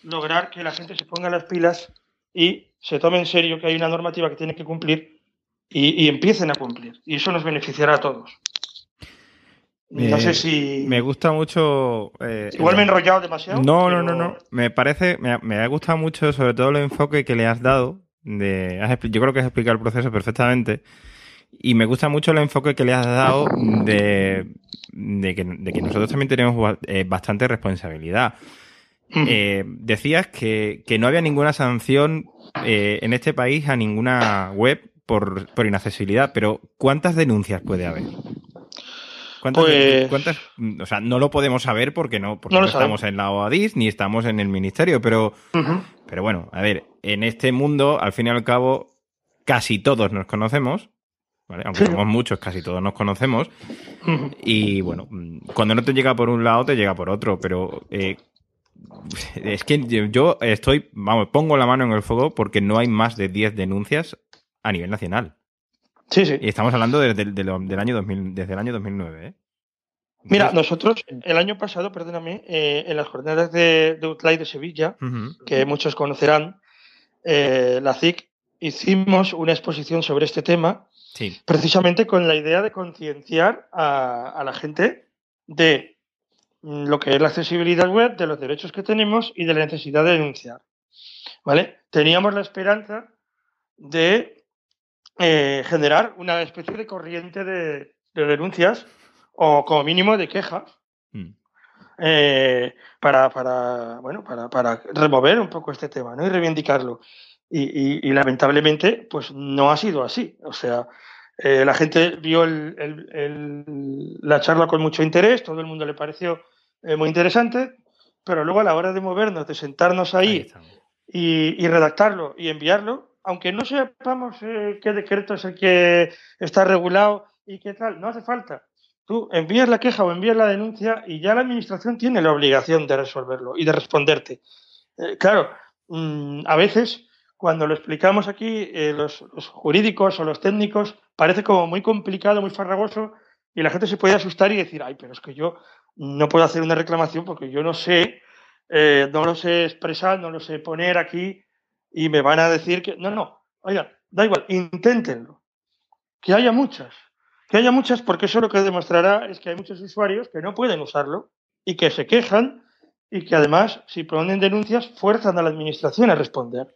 lograr que la gente se ponga las pilas y se tome en serio que hay una normativa que tiene que cumplir y, y empiecen a cumplir. Y eso nos beneficiará a todos. No Eh, sé si. Me gusta mucho. eh, Igual me he enrollado demasiado. No, no, no, no. Me parece, me ha, me ha gustado mucho, sobre todo el enfoque que le has dado. De, yo creo que has explicado el proceso perfectamente. Y me gusta mucho el enfoque que le has dado de, de, que, de que nosotros también tenemos eh, bastante responsabilidad. Eh, decías que, que no había ninguna sanción eh, en este país a ninguna web por, por inaccesibilidad, pero ¿cuántas denuncias puede haber? ¿Cuántas, Pues- cuántas- o sea, no lo podemos saber porque no, porque No estamos en la OADIS ni estamos en el ministerio, pero, pero bueno, a ver, en este mundo, al fin y al cabo, casi todos nos conocemos, ¿vale? Aunque somos muchos, casi todos nos conocemos. Y bueno, mm, cuando no te llega por un lado, te llega por otro, pero eh, es que yo- yo estoy, vamos, pongo la mano en el fuego porque no hay más de 10 denuncias a nivel nacional. Sí, sí. Y estamos hablando desde el, de lo- del año 2000, desde el año 2009, ¿eh? Mira, nosotros el año pasado, perdóname, eh, en las jornadas de, de Outlight de Sevilla, que muchos conocerán, eh, la CIC, hicimos una exposición sobre este tema, Sí. precisamente con la idea de concienciar a, a la gente de mm, lo que es la accesibilidad web, de los derechos que tenemos y de la necesidad de denunciar. ¿Vale? Teníamos la esperanza de eh, generar una especie de corriente de, de denuncias o como mínimo de quejas Mm. eh, para, para, bueno, para, para remover un poco este tema ¿no? y reivindicarlo. Y, y- y lamentablemente, pues no ha sido así. O sea, eh, la gente vio el- el- el- la charla con mucho interés, todo el mundo le pareció eh, muy interesante, pero luego a la hora de movernos, de sentarnos Ahí ahí estamos. y, y redactarlo y enviarlo, aunque no sepamos eh, qué decreto es el que está regulado y qué tal, no hace falta. Tú envías la queja o envías la denuncia y ya la administración tiene la obligación de resolverlo y de responderte. Eh, claro, mm, a veces cuando lo explicamos aquí, eh, los, jurídicos o los técnicos, parece como muy complicado, muy farragoso y la gente se puede asustar y decir, ay, pero es que yo no puedo hacer una reclamación porque yo no sé, no lo sé expresar, no lo sé poner aquí y me van a decir que no, no, oigan, da igual, inténtenlo. Que haya muchas, que haya muchas porque eso lo que demostrará es que hay muchos usuarios que no pueden usarlo y que se quejan y que además, si ponen denuncias, fuerzan a la administración a responder.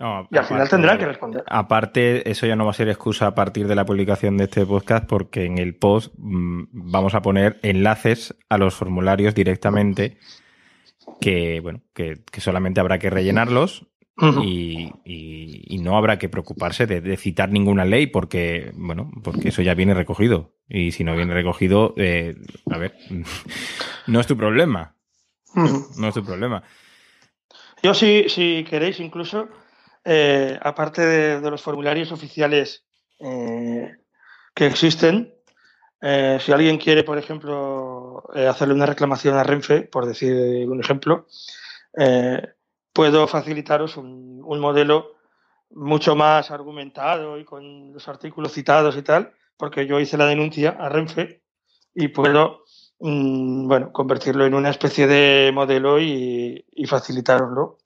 No, Y al final tendrán que responder. Aparte, eso ya no va a ser excusa a partir de la publicación de este podcast, porque en el post mm, vamos a poner enlaces a los formularios directamente, que bueno, que, que solamente habrá que rellenarlos Y, y- y no habrá que preocuparse de, de citar ninguna ley, porque bueno, porque eso ya viene recogido. Y si no viene recogido, eh, a ver, no es tu problema, no es tu problema. Yo, si, si queréis, incluso, eh, aparte de, de los formularios oficiales eh, que existen, eh, si alguien quiere, por ejemplo, eh, hacerle una reclamación a Renfe, por decir un ejemplo, eh, puedo facilitaros un, un modelo mucho más argumentado y con los artículos citados y tal, porque yo hice la denuncia a Renfe y puedo mm, bueno, convertirlo en una especie de modelo y, y facilitaroslo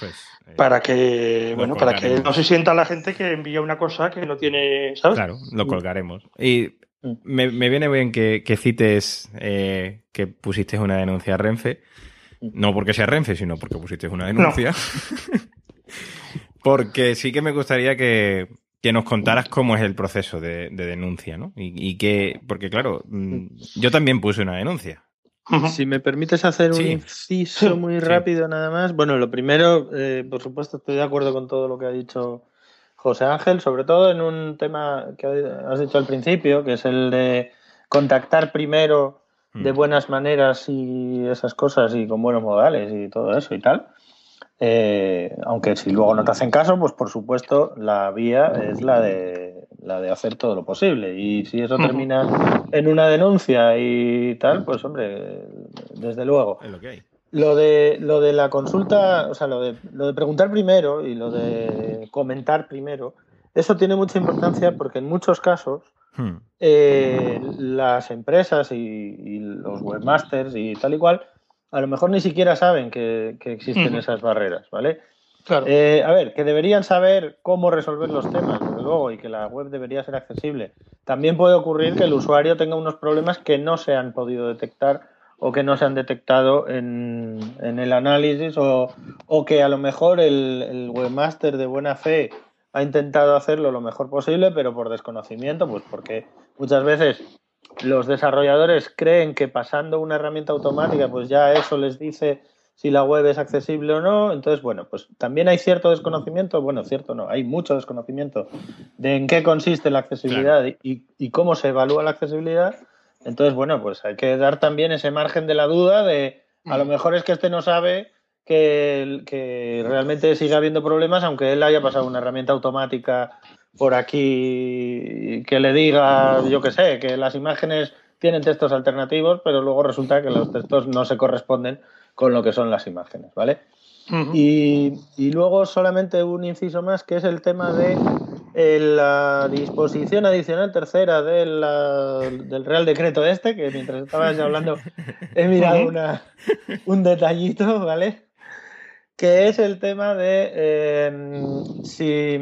Pues, eh, para que bueno para que no se sienta la gente que envía una cosa que no tiene ¿sabes? Claro, lo colgaremos. Y Mm. me, me viene bien que, que cites eh, que pusiste una denuncia a Renfe. No porque sea Renfe, sino porque pusiste una denuncia. porque sí que me gustaría que, que nos contaras cómo es el proceso de, de denuncia, ¿no? Y, y que, porque claro, mm, yo también puse una denuncia. Si me permites hacer un Sí. inciso Sí, muy sí. rápido nada más. Bueno, lo primero, eh, por supuesto, estoy de acuerdo con todo lo que ha dicho José Ángel, sobre todo en un tema que has dicho al principio, que es el de contactar primero de Mm. buenas maneras y esas cosas y con buenos modales y todo eso y tal. Eh, aunque si luego no te hacen caso, pues por supuesto la vía es la de la de hacer todo lo posible. Y si eso termina en una denuncia y tal, pues hombre, desde luego. Es lo que hay. Lo de, lo de la consulta, o sea, lo de, lo de preguntar primero y lo de comentar primero, eso tiene mucha importancia porque en muchos casos Hmm. eh, las empresas y, y los webmasters y tal y cual, a lo mejor ni siquiera saben que, que existen esas barreras, ¿vale? Claro. Eh, a ver, que deberían saber cómo resolver los temas, desde luego, y que la web debería ser accesible. También puede ocurrir que el usuario tenga unos problemas que no se han podido detectar o que no se han detectado en, en el análisis o, o que a lo mejor el, el webmaster de buena fe ha intentado hacerlo lo mejor posible, pero por desconocimiento, pues porque muchas veces los desarrolladores creen que pasando una herramienta automática, pues ya eso les dice si la web es accesible o no. Entonces, bueno, pues también hay cierto desconocimiento, bueno, cierto no, hay mucho desconocimiento de en qué consiste la accesibilidad y, y cómo se evalúa la accesibilidad. Entonces, bueno, pues hay que dar también ese margen de la duda de a lo mejor es que este no sabe que, que realmente sigue habiendo problemas, aunque él haya pasado una herramienta automática por aquí que le diga, yo qué sé, que las imágenes tienen textos alternativos, pero luego resulta que los textos no se corresponden con lo que son las imágenes, ¿vale? y, y, luego solamente un inciso más, que es el tema de eh, la disposición adicional tercera del, del Real Decreto este, que mientras estabas hablando he mirado una, un detallito, ¿vale? Que es el tema de eh, si,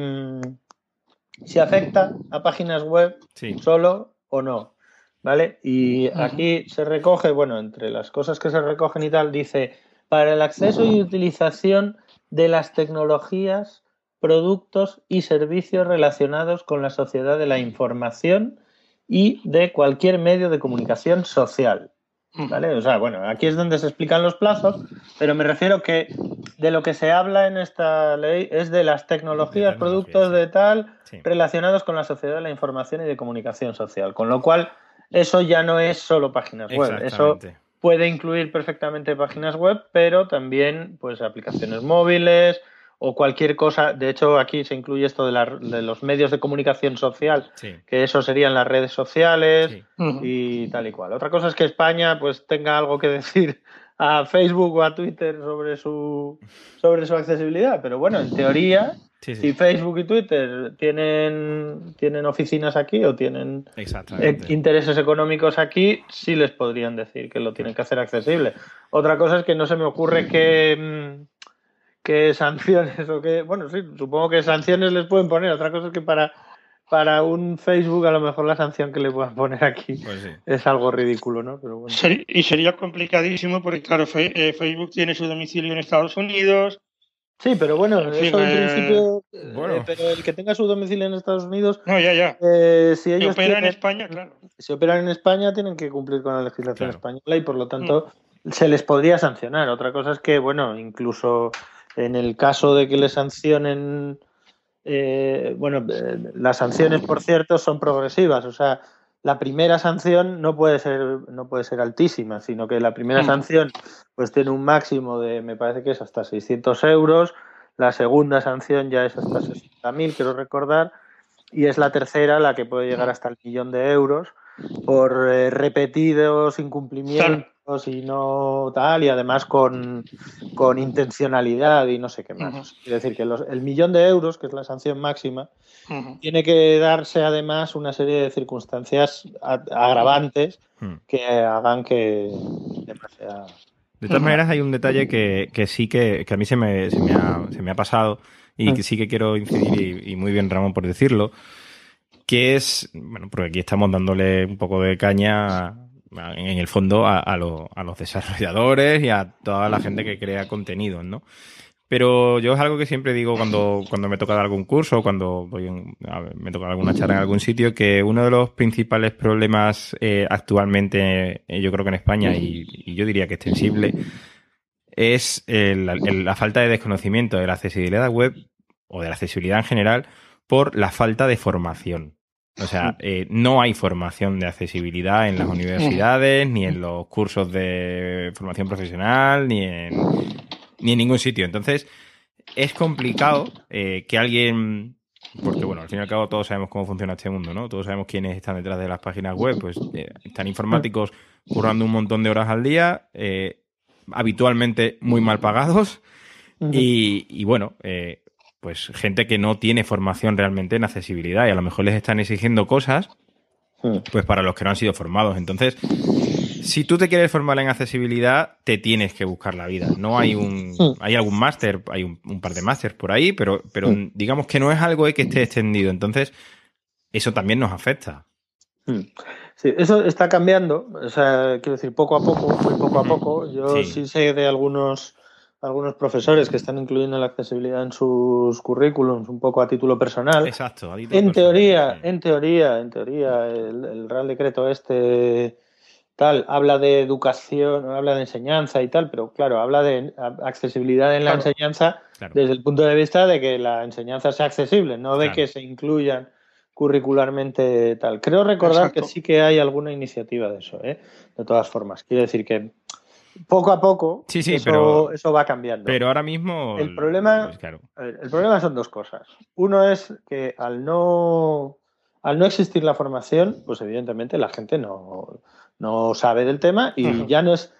si afecta a páginas web solo o no. ¿Vale? Y aquí se recoge, bueno, entre las cosas que se recogen y tal, dice para el acceso y utilización de las tecnologías, productos y servicios relacionados con la sociedad de la información y de cualquier medio de comunicación social. ¿Vale? O sea, bueno, aquí es donde se explican los plazos, pero me refiero que de lo que se habla en esta ley es de las tecnologías, productos de tal relacionados con la sociedad de la información y de comunicación social. Con lo cual, eso ya no es solo páginas web. Eso puede incluir perfectamente páginas web, pero también pues aplicaciones móviles o cualquier cosa. De hecho, aquí se incluye esto de, los medios de comunicación social, que eso serían las redes sociales y tal y cual. Otra cosa es que España pues tenga algo que decir a Facebook o a Twitter sobre su sobre su accesibilidad, pero bueno, en teoría si Facebook y Twitter tienen, tienen oficinas aquí o tienen eh, intereses económicos aquí, sí les podrían decir que lo tienen que hacer accesible. Otra cosa es que no se me ocurre que, que sanciones o que, bueno, sí, supongo que sanciones les pueden poner. Otra cosa es que para, para un Facebook a lo mejor la sanción que le puedan poner aquí pues es algo ridículo, ¿no? Pero bueno. Y sería complicadísimo porque, claro, eh, Facebook tiene su domicilio en Estados Unidos Sí, pero bueno, eso en principio. Eh, pero el que tenga su domicilio en Estados Unidos. No, ya, ya. Eh, si ellos operan en España, claro. Si operan en España, tienen que cumplir con la legislación española y por lo tanto mm. se les podría sancionar. Otra cosa es que, bueno, incluso en el caso de que les sancionen. Eh, bueno, las sanciones, por cierto, son progresivas. O sea, la primera sanción no puede ser no puede ser altísima, sino que la primera mm. sanción pues tiene un máximo de, me parece que es hasta 600 euros, la segunda sanción ya es hasta 60.000, quiero recordar, y es la tercera la que puede llegar hasta el millón de euros por eh, repetidos incumplimientos y no tal, y además con, intencionalidad y no sé qué más. Es decir, que el millón de euros, que es la sanción máxima, tiene que darse además una serie de circunstancias agravantes que hagan que sea... De todas maneras, hay un detalle que, sí que, a mí se me, se me, ha, se me ha pasado y que sí que quiero incidir, y, muy bien Ramón por decirlo, que es, bueno, porque aquí estamos dándole un poco de caña en el fondo a, los desarrolladores y a toda la gente que crea contenidos, ¿no? Pero yo es algo que siempre digo cuando, cuando me toca dar algún curso o cuando me toca alguna charla en algún sitio, que uno de los principales problemas eh, actualmente, eh, yo creo que en España, y, yo diría que extensible, es la falta de desconocimiento de la accesibilidad web o de la accesibilidad en general por la falta de formación. O sea, eh, no hay formación de accesibilidad en las universidades, ni en los cursos de formación profesional, ni en, ni en ningún sitio. Entonces, es complicado eh, que alguien. Porque, bueno, al fin y al cabo todos sabemos cómo funciona este mundo, ¿no? Todos sabemos quiénes están detrás de las páginas web. Pues eh, están informáticos currando un montón de horas al día, habitualmente muy mal pagados. Y, y bueno, pues gente que no tiene formación realmente en accesibilidad y a lo mejor les están exigiendo cosas hmm. pues para los que no han sido formados. Entonces, si tú te quieres formar en accesibilidad, te tienes que buscar la vida. No hay un, hmm. hay algún máster, hay un, par de másters por ahí, pero, pero hmm. digamos que no es algo que esté extendido. Entonces, eso también nos afecta. Sí, eso está cambiando. O sea, quiero decir, poco a poco, muy poco a poco. Yo sí sé de algunos algunos profesores que están incluyendo la accesibilidad en sus currículums un poco a título personal. Exacto. en teoría, en teoría, en teoría, el, Real Decreto este tal habla de educación, habla de enseñanza y tal, pero claro, habla de accesibilidad en la enseñanza desde el punto de vista de que la enseñanza sea accesible, no de que se incluyan curricularmente tal. Creo recordar Exacto. que sí que hay alguna iniciativa de eso, ¿eh? De todas formas. Quiero decir que poco a poco Sí, sí, eso, pero- eso va cambiando. Pero ahora mismo. El problema- pues claro. El problema son dos cosas. Uno es que al no, al no existir la formación, pues evidentemente la gente no, no sabe del tema y ya no es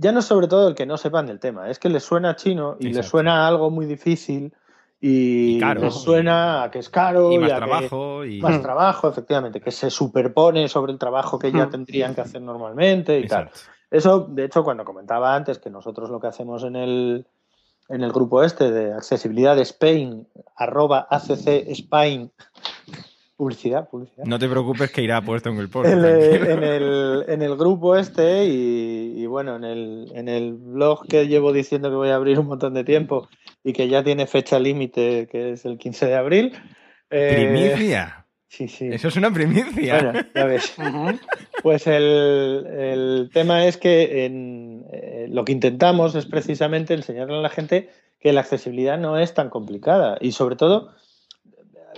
ya no es sobre todo el que no sepan del tema, es que les suena chino y les Exacto. suena a algo muy difícil y, Y caro, les suena a que es caro Y más a que- trabajo. Y... más trabajo, efectivamente, que se superpone sobre el trabajo que ya tendrían que hacer normalmente y tal. Eso, de hecho, cuando comentaba antes que nosotros lo que hacemos en el, en el grupo este de accesibilidad de Spain, arroba ACC Spain, publicidad, publicidad. No te preocupes que irá puesto en el post. En el, en, el, en el grupo este y, y bueno, en el, en el blog que llevo diciendo que voy a abrir un montón de tiempo y que ya tiene fecha límite, que es el 15 de abril. eh, Primicia. Sí, sí. Eso es una primicia. Bueno, ya ves. Ujú. Pues el, el tema es que en, eh, lo que intentamos es precisamente enseñarle a la gente que la accesibilidad no es tan complicada y sobre todo,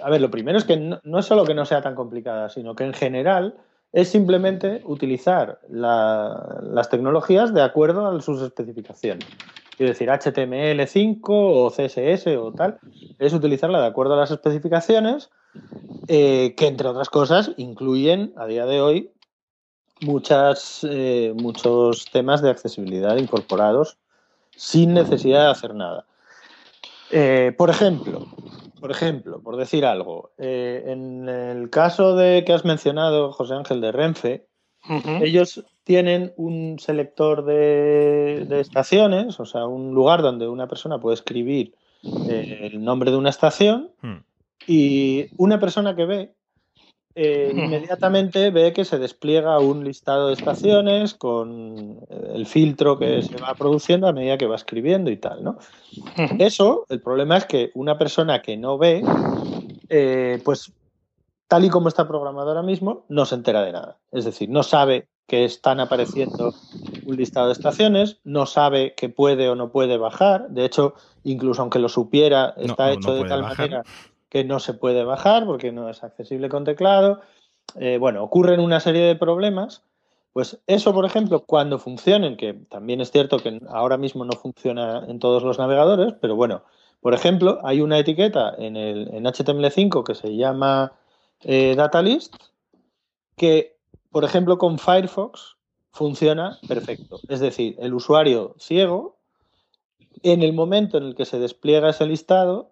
a ver, lo primero es que no, no es solo que no sea tan complicada, sino que en general es simplemente utilizar la- las tecnologías de acuerdo a sus especificaciones. Quiero decir, HTML5 o CSS o tal, es utilizarla de acuerdo a las especificaciones eh, que entre otras cosas incluyen a día de hoy muchas, eh, muchos temas de accesibilidad incorporados sin necesidad de hacer nada. Eh, por ejemplo, por ejemplo, por decir algo, eh, en el caso de que has mencionado, José Ángel de Renfe, ellos tienen un selector de, de estaciones, o sea, un lugar donde una persona puede escribir eh, el nombre de una estación Hmm. Y una persona que ve eh, inmediatamente ve que se despliega un listado de estaciones con eh, el filtro que se va produciendo a medida que va escribiendo y tal, ¿no? Eso, el problema es que una persona que no ve, eh, pues tal y como está programado ahora mismo, no se entera de nada. Es decir, no sabe que están apareciendo un listado de estaciones, no sabe que puede o no puede bajar. De hecho, incluso aunque lo supiera, está no, hecho no de tal bajar. manera que no se puede bajar porque no es accesible con teclado. Eh, bueno, ocurren una serie de problemas. Pues eso, por ejemplo, cuando funcionen, que también es cierto que ahora mismo no funciona en todos los navegadores, pero bueno, por ejemplo, hay una etiqueta en, el, en HTML5 que se llama eh, Data List, que, por ejemplo, con Firefox funciona perfecto. Es decir, el usuario ciego, en el momento en el que se despliega ese listado,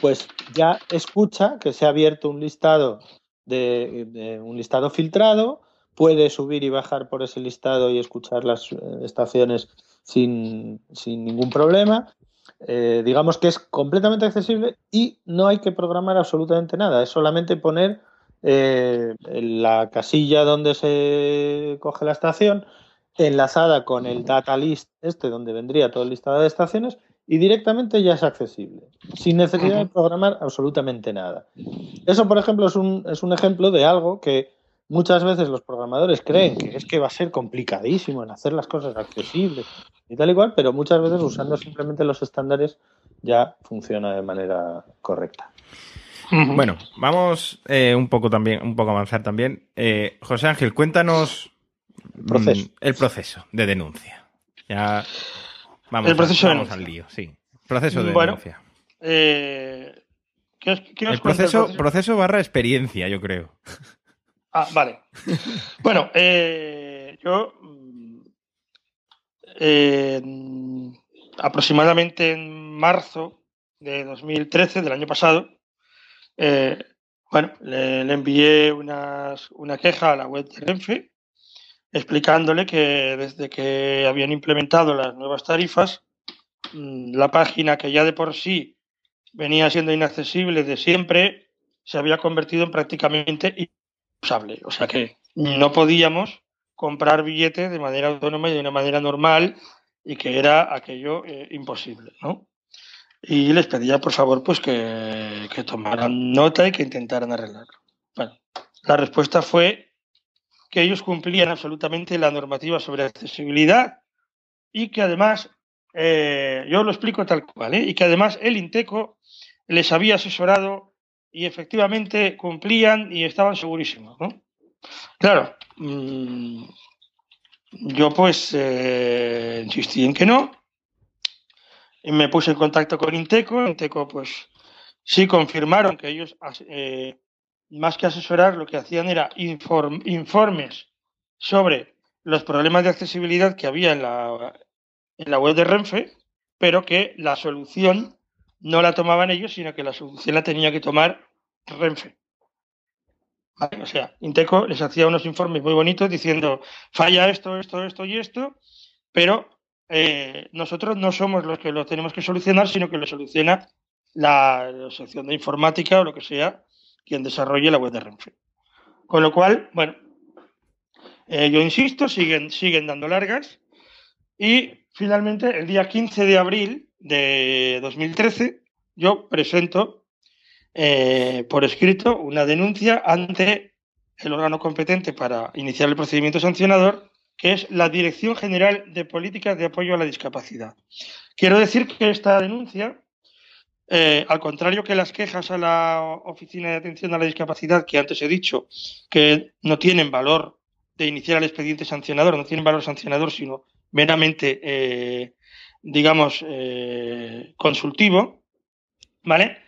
pues ya escucha que se ha abierto un listado de, un listado filtrado, puede subir y bajar por ese listado y escuchar las eh, estaciones sin, sin ningún problema. Eh, digamos que es completamente accesible y no hay que programar absolutamente nada, es solamente poner eh, la casilla donde se coge la estación enlazada con el data list este donde vendría todo el listado de estaciones y directamente ya es accesible, sin necesidad de programar absolutamente nada. Eso, por ejemplo, es un, es un ejemplo de algo que muchas veces los programadores creen que es que va a ser complicadísimo en hacer las cosas accesibles y tal y cual, pero muchas veces usando simplemente los estándares ya funciona de manera correcta. Bueno, vamos eh, un poco también, un poco a avanzar también. Eh, José Ángel, cuéntanos mm, Proceso. el proceso de denuncia. Ya vamos, El proceso a- de vamos al lío, sí. Proceso de Bueno, denuncia. Eh, ¿qué os- qué os El proceso, proceso barra experiencia, yo creo. Ah, vale. bueno, eh, yo mm, eh, aproximadamente en marzo de 2013, del año pasado, bueno, le, le envié unas- una queja a la web de Renfe explicándole que desde que habían implementado las nuevas tarifas, mm, la página que ya de por sí venía siendo inaccesible de siempre, se había convertido en prácticamente usable. O sea que no podíamos comprar billetes de manera autónoma y de una manera normal y que era aquello eh, imposible, ¿no? Y les pedía, por favor, pues que, que tomaran nota y que intentaran arreglarlo. Bueno, la respuesta fue que ellos cumplían absolutamente la normativa sobre accesibilidad y que además, eh, yo lo explico tal cual, ¿eh? y que además el INTECO les había asesorado y efectivamente cumplían y estaban segurísimos, ¿no? Claro, mm, yo pues eh, insistí en que no, y me puse en contacto con Inteco, Inteco pues sí confirmaron que ellos, eh, más que asesorar, lo que hacían era informes sobre los problemas de accesibilidad que había en la, en la web de Renfe, pero que la solución no la tomaban ellos, sino que la solución la tenía que tomar Renfe. O sea, Inteco les hacía unos informes muy bonitos diciendo falla esto, esto, esto y esto, pero eh, nosotros no somos los que lo tenemos que solucionar, sino que lo soluciona la, sección de informática o lo que sea quien desarrolle la web de Renfe. Con lo cual, bueno, eh, yo insisto, siguen, siguen dando largas y finalmente el día 15 de abril de 2013 yo presento eh, por escrito una denuncia ante el órgano competente para iniciar el procedimiento sancionador, que es la Dirección General de Políticas de Apoyo a la Discapacidad. Quiero decir que esta denuncia, eh, al contrario que las quejas a la Oficina de Atención a la Discapacidad, que antes he dicho que no tienen valor de iniciar el expediente sancionador, no tienen valor sancionador, sino meramente, eh, digamos, consultivo, ¿vale?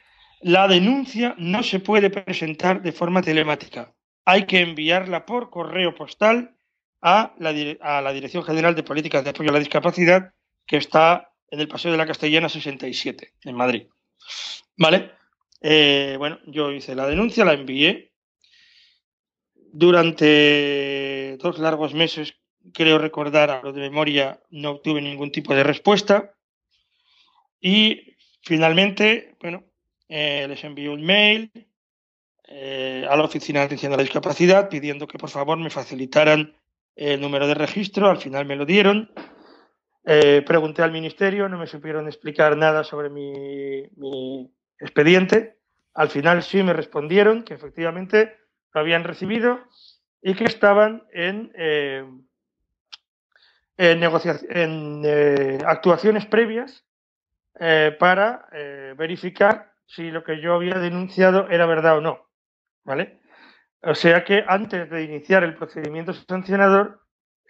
La denuncia no se puede presentar de forma telemática. Hay que enviarla por correo postal a la, Dirección General de Políticas de Apoyo a la Discapacidad, que está en el Paseo de la Castellana 67, en Madrid. ¿Vale? Eh, bueno, yo hice la denuncia, la envié. Durante dos largos meses, creo recordar a lo de memoria, no obtuve ningún tipo de respuesta. Y finalmente, bueno, eh, les envío un mail eh, a la Oficina de Atención a la Discapacidad pidiendo que por favor me facilitaran el número de registro. Al final me lo dieron. Eh, pregunté al Ministerio, no me supieron explicar nada sobre mi, expediente. Al final sí me respondieron que efectivamente lo habían recibido y que estaban en, en, en actuaciones previas para verificar si lo que yo había denunciado era verdad o no. ¿Vale? O sea que antes de iniciar el procedimiento sancionador,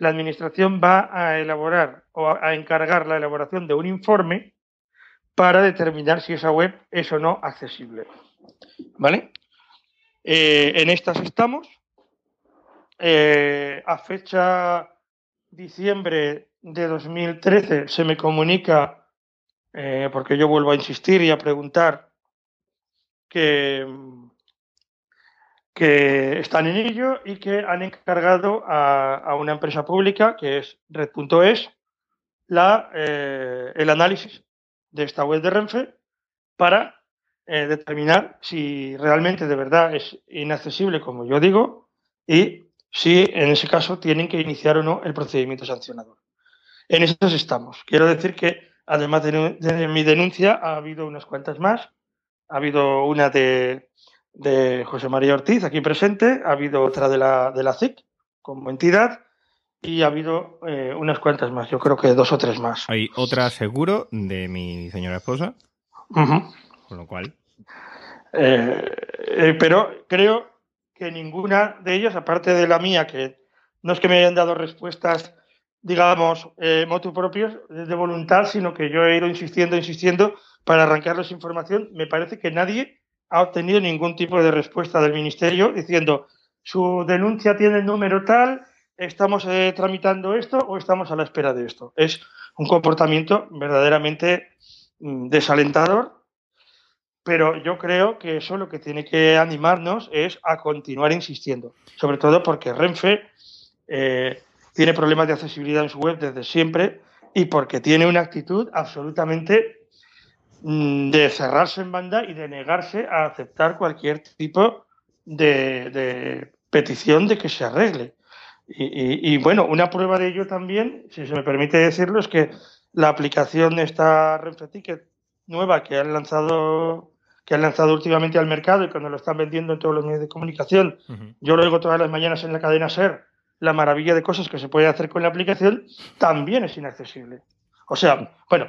la Administración va a elaborar o a encargar la elaboración de un informe para determinar si esa web es o no accesible. ¿Vale? Eh, en estas estamos. Eh, a fecha diciembre de 2013 se me comunica, eh, porque yo vuelvo a insistir y a preguntar que, que están en ello y que han encargado a, una empresa pública, que es Red.es, eh, el análisis de esta web de Renfe para eh, determinar si realmente de verdad es inaccesible, como yo digo, y si en ese caso tienen que iniciar o no el procedimiento sancionador. En eso estamos. Quiero decir que, además de mi denuncia, ha habido unas cuantas más ha habido una de, José María Ortiz, aquí presente, ha habido otra de la, de la CIC como entidad y ha habido eh, unas cuantas más, yo creo que dos o tres más. Hay otra seguro de mi señora esposa, con lo cual. Eh, eh, pero creo que ninguna de ellas, aparte de la mía, que no es que me hayan dado respuestas, digamos, motu propios de voluntad, sino que yo he ido insistiendo, insistiendo para arrancarles información, me parece que nadie ha obtenido ningún tipo de respuesta del Ministerio diciendo su denuncia tiene el número tal, estamos eh, tramitando esto o estamos a la espera de esto. Es un comportamiento verdaderamente mm, desalentador, pero yo creo que eso lo que tiene que animarnos es a continuar insistiendo, sobre todo porque Renfe eh, tiene problemas de accesibilidad en su web desde siempre y porque tiene una actitud absolutamente de cerrarse en banda y de negarse a aceptar cualquier tipo de, petición de que se arregle. Y, bueno, una prueba de ello también, si se me permite decirlo, es que la aplicación esta Renfe Ticket nueva que han lanzado que han lanzado últimamente al mercado y cuando lo están vendiendo en todos los medios de comunicación, yo lo digo todas las mañanas en la cadena SER, la maravilla de cosas que se puede hacer con la aplicación, también es inaccesible. O sea, bueno,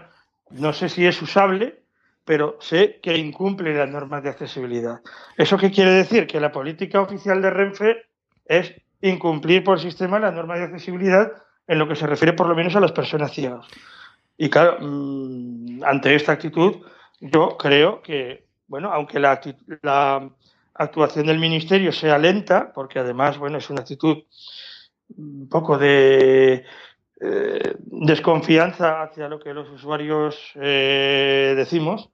no sé si es usable, pero sé que incumple las normas de accesibilidad. ¿Eso qué quiere decir? Que la política oficial de Renfe es incumplir por sistema las normas de accesibilidad en lo que se refiere por lo menos a las personas ciegas. Y claro, mm, ante esta actitud, yo creo que, bueno, aunque la, la actuación del ministerio sea lenta, porque además, bueno, es una actitud un poco de eh, desconfianza hacia lo que los usuarios eh, decimos,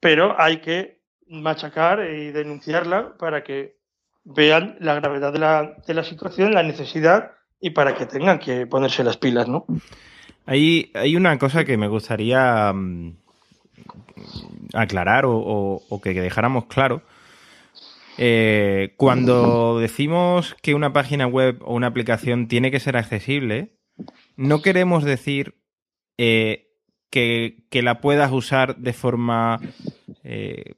pero hay que machacar y denunciarla para que vean la gravedad de la, de la situación, la necesidad y para que tengan que ponerse las pilas, ¿no? Hay, hay una cosa que me gustaría mm, aclarar o, que dejáramos claro. Eh, cuando decimos que una página web o una aplicación tiene que ser accesible, no queremos decir eh, que, la puedas usar de forma. Eh,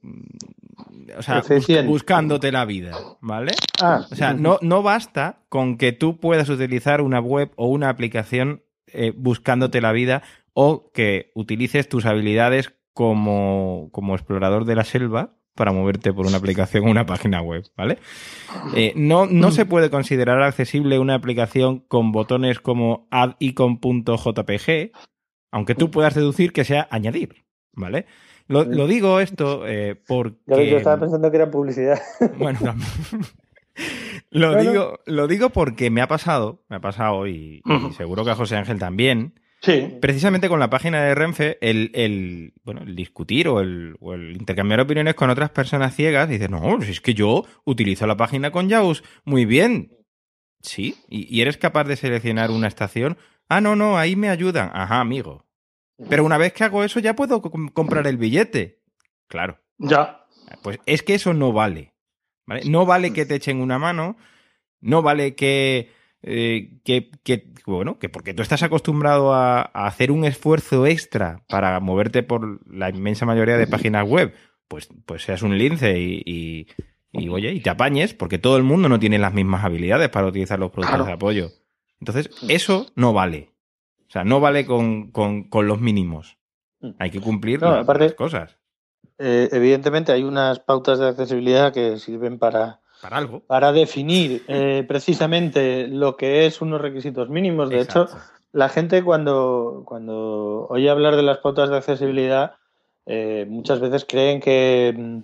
o sea, buscándote la vida, ¿vale? Ah. o sea, no, no basta con que tú puedas utilizar una web o una aplicación eh, buscándote la vida o que utilices tus habilidades como, como explorador de la selva para moverte por una aplicación o una página web, ¿vale? Eh, no, no se puede considerar accesible una aplicación con botones como addicon.jpg, aunque tú puedas deducir que sea añadir, ¿vale? Lo, digo esto eh, porque... Yo, estaba pensando que era publicidad. Bueno, lo, digo, lo digo porque me ha pasado, me ha pasado y seguro que a José Ángel también, Sí. Precisamente con la página de Renfe, el, bueno, el discutir o el, intercambiar opiniones con otras personas ciegas, dices, no, si es que yo utilizo la página con JAWS muy bien. Sí, y, eres capaz de seleccionar una estación. Ah, no, no, ahí me ayudan. Ajá, amigo. Pero una vez que hago eso ya puedo comprar el billete. Claro. Ya. Pues es que eso no vale. ¿vale? No vale que te echen una mano, no vale que eh, que, bueno, que porque tú estás acostumbrado a, hacer un esfuerzo extra para moverte por la inmensa mayoría de páginas web, pues, pues seas un lince y, y, oye, y te apañes, porque todo el mundo no tiene las mismas habilidades para utilizar los productos de apoyo. Entonces, eso no vale. O sea, no vale con, con, los mínimos. Mm. Hay que cumplir las, cosas. Eh, evidentemente hay unas pautas de accesibilidad que sirven para para algo. Para definir eh, precisamente lo que es unos requisitos mínimos. De hecho, la gente cuando, cuando oye hablar de las pautas de accesibilidad, eh, muchas veces creen que mm,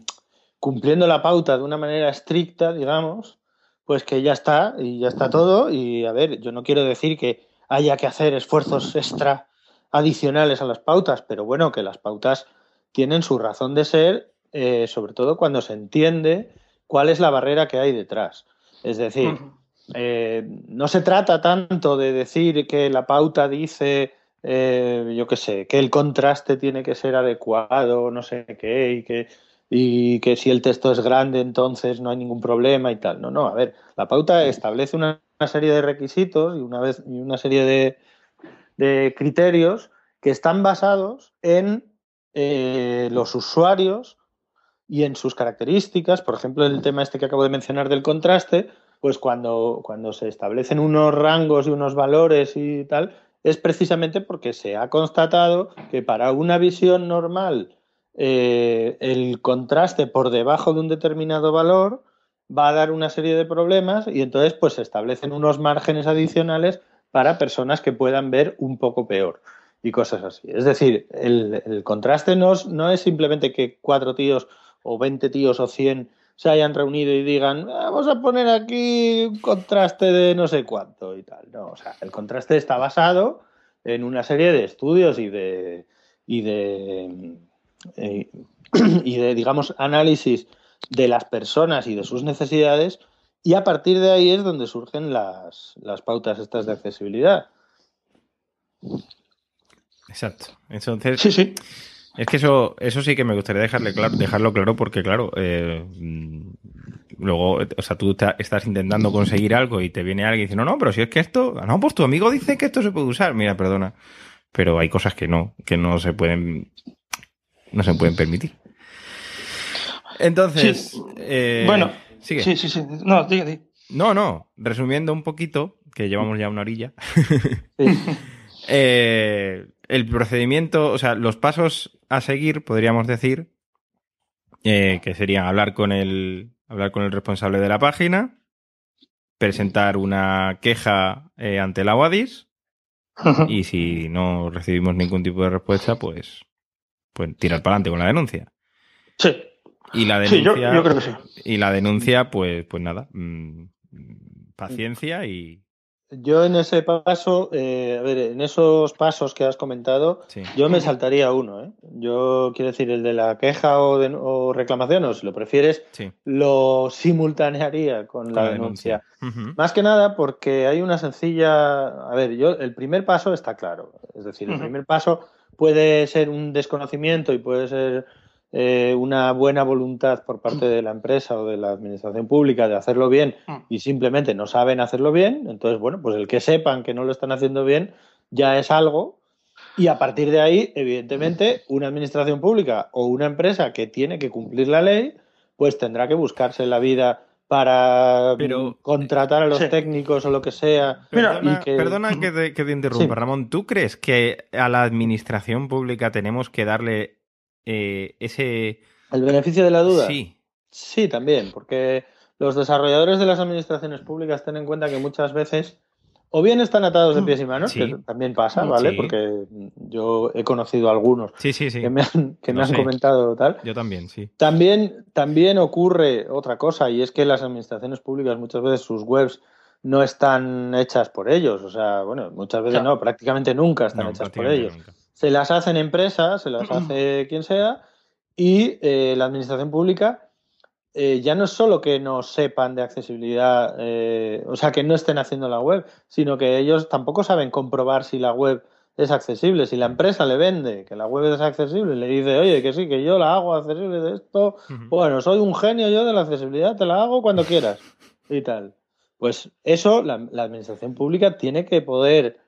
cumpliendo la pauta de una manera estricta, digamos, pues que ya está y ya está todo. Y a ver, yo no quiero decir que haya que hacer esfuerzos extra adicionales a las pautas, pero bueno, que las pautas tienen su razón de ser, eh, sobre todo cuando se entiende cuál es la barrera que hay detrás. Es decir, eh, no se trata tanto de decir que la pauta dice, eh, yo qué sé, que el contraste tiene que ser adecuado, no sé qué, y que, y que si el texto es grande entonces no hay ningún problema y tal. No, no, a ver, la pauta establece una, serie de requisitos y una, vez, y una serie de, de criterios que están basados en eh, los usuarios y en sus características, por ejemplo, el tema este que acabo de mencionar del contraste, pues cuando, cuando se establecen unos rangos y unos valores y tal, es precisamente porque se ha constatado que para una visión normal eh, el contraste por debajo de un determinado valor va a dar una serie de problemas y entonces pues se establecen unos márgenes adicionales para personas que puedan ver un poco peor y cosas así. Es decir, el, contraste no, no es simplemente que cuatro tíos o 20 tíos o 100 se hayan reunido y digan, vamos a poner aquí un contraste de no sé cuánto y tal. No, o sea, el contraste está basado en una serie de estudios y de, y de, eh, y de digamos, análisis de las personas y de sus necesidades y a partir de ahí es donde surgen las, las pautas estas de accesibilidad. Exacto. Entonces, sí, sí. Es que eso, eso sí que me gustaría dejarle claro, dejarlo claro porque, claro, eh, luego, o sea, tú estás intentando conseguir algo y te viene alguien dice, no, no, pero si es que esto, no, pues tu amigo dice que esto se puede usar. Mira, perdona, pero hay cosas que no, que no se pueden, no se pueden permitir. Entonces, eh, bueno, sí, sí, sí, no, diga, No, no, resumiendo un poquito, que llevamos ya una orilla. eh, el procedimiento, o sea, los pasos a seguir, podríamos decir, eh, que serían hablar con el, hablar con el responsable de la página, presentar una queja eh, ante la UADIS y si no recibimos ningún tipo de respuesta, pues, pues tirar para adelante con la denuncia. Sí. Y la Sí, yo, denuncia, yo creo que sí. y la denuncia, pues, pues nada, mm, paciencia y Yo en ese paso, eh, a ver, en esos pasos que has comentado, sí. yo me saltaría uno, ¿eh? Yo quiero decir, el de la queja o, de- o reclamación, o si lo prefieres, Sí. lo simultanearía con Con la, la denuncia. Más que nada porque hay una sencilla. A ver, yo el primer paso está claro. Es decir, el primer paso puede ser un desconocimiento y puede ser eh, una buena voluntad por parte de la empresa o de la administración pública de hacerlo bien Mm. y simplemente no saben hacerlo bien. Entonces, bueno, pues el que sepan que no lo están haciendo bien ya es algo. Y a partir de ahí, evidentemente, una administración pública o una empresa que tiene que cumplir la ley, pues tendrá que buscarse la vida para Pero- mm, contratar a los Sí. técnicos o lo que sea. Perdona, y que- perdona que, te, que te interrumpa, Sí. Ramón. ¿Tú crees que a la administración pública tenemos que darle eh, ese... ¿El beneficio de la duda? Sí. Sí, también, porque los desarrolladores de las administraciones públicas ten en cuenta que muchas veces o bien están atados de pies y manos, Sí. que también pasa, ¿vale? Sí. Porque yo he conocido algunos Sí, sí, sí. que me han, que me han comentado tal. Yo también, sí. También, también ocurre otra cosa, y es que las administraciones públicas muchas veces sus webs no están hechas por ellos. O sea, bueno, muchas veces Claro. no, prácticamente nunca están No, hechas por ellos. nunca. Se las hacen empresas, se las hace quien sea, y eh, la administración pública eh, ya no es solo que no sepan de accesibilidad, eh, o sea, que no estén haciendo la web, sino que ellos tampoco saben comprobar si la web es accesible. Si la empresa le vende que la web es accesible, le dice, oye, que sí, que yo la hago accesible de esto, bueno, soy un genio yo de la accesibilidad, te la hago cuando quieras y tal. Pues eso la, la administración pública tiene que poder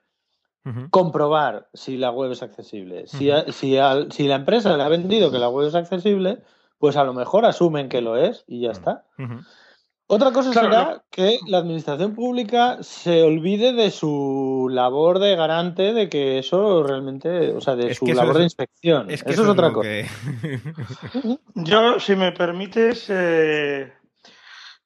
Comprobar si la web es accesible. Si, si, al- si la empresa le ha vendido que la web es accesible, pues a lo mejor asumen que lo es y ya está. Otra cosa Claro, será no. que la administración pública se olvide de su labor de garante de que eso realmente, o sea, de Es su labor es- de inspección. Es que eso, es otra cosa. que- Yo, si me permites, eh,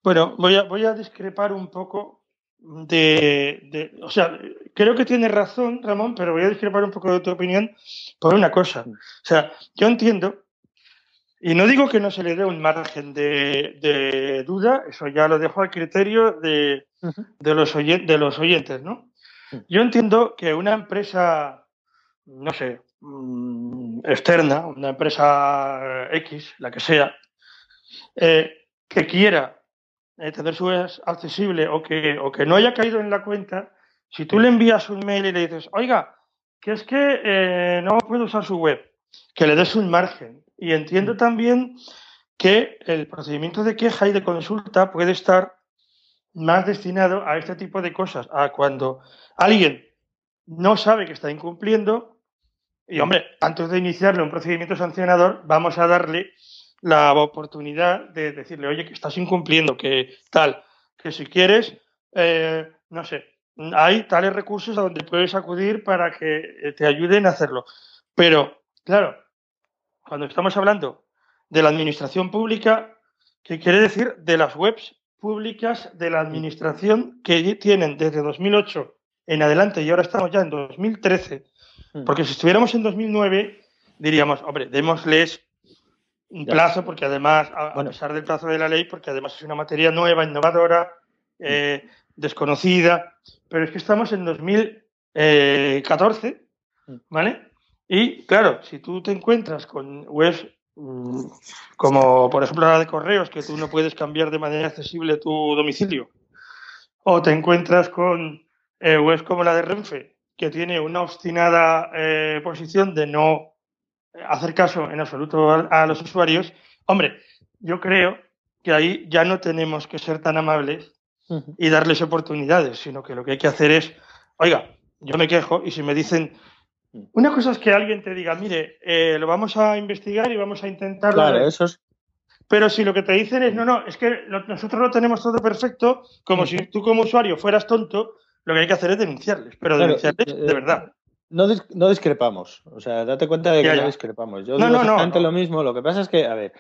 bueno, voy a, voy a discrepar un poco de, de- O sea, creo que tienes razón, Ramón, pero voy a discrepar un poco de tu opinión por una cosa. O sea, yo entiendo, y no digo que no se le dé un margen de, de duda, eso ya lo dejo al criterio de, de, los, oyen- de los oyentes, ¿no? Yo entiendo que una empresa, no sé, mm, externa, una empresa eh, X, la que sea, eh, que quiera eh, tener su web accesible o que, o que no haya caído en la cuenta, si tú le envías un mail y le dices, oiga, que es que eh, no puedo usar su web, que le des un margen. Y entiendo también que el procedimiento de queja y de consulta puede estar más destinado a este tipo de cosas, a cuando alguien no sabe que está incumpliendo y, hombre, antes de iniciarle un procedimiento sancionador, vamos a darle la oportunidad de decirle, oye, que estás incumpliendo, que tal, que si quieres, eh, no sé, hay tales recursos a donde puedes acudir para que eh, te ayuden a hacerlo. Pero, claro, cuando estamos hablando de la administración pública, ¿qué quiere decir de las webs públicas de la administración que tienen desde 2008 en adelante y ahora estamos ya en 2013? Porque si estuviéramos en 2009, diríamos, hombre, démosles un plazo, porque además, a, a Bueno. pesar del plazo de la ley, porque además es una materia nueva, innovadora, eh, desconocida, pero es que estamos en 2014, ¿vale? Y claro, si tú te encuentras con webs mm, como por ejemplo la de correos, que tú no puedes cambiar de manera accesible tu domicilio, o te encuentras con eh, webs como la de Renfe, que tiene una obstinada eh, posición de no hacer caso en absoluto a, a los usuarios, hombre, yo creo que ahí ya no tenemos que ser tan amables y darles oportunidades, sino que lo que hay que hacer es, oiga, yo me quejo y si me dicen, una cosa es que alguien te diga, mire, eh, lo vamos a investigar y vamos a intentarlo, Claro, eso es. pero si lo que te dicen es, no, no, es que lo- nosotros lo tenemos todo perfecto, como si tú como usuario fueras tonto, lo que hay que hacer es denunciarles, pero Claro, denunciarles eh, de verdad. No, dis- no discrepamos. O sea, date cuenta de que Ya, no discrepamos. Yo No, digo exactamente no. lo mismo. Lo que pasa es que, a ver,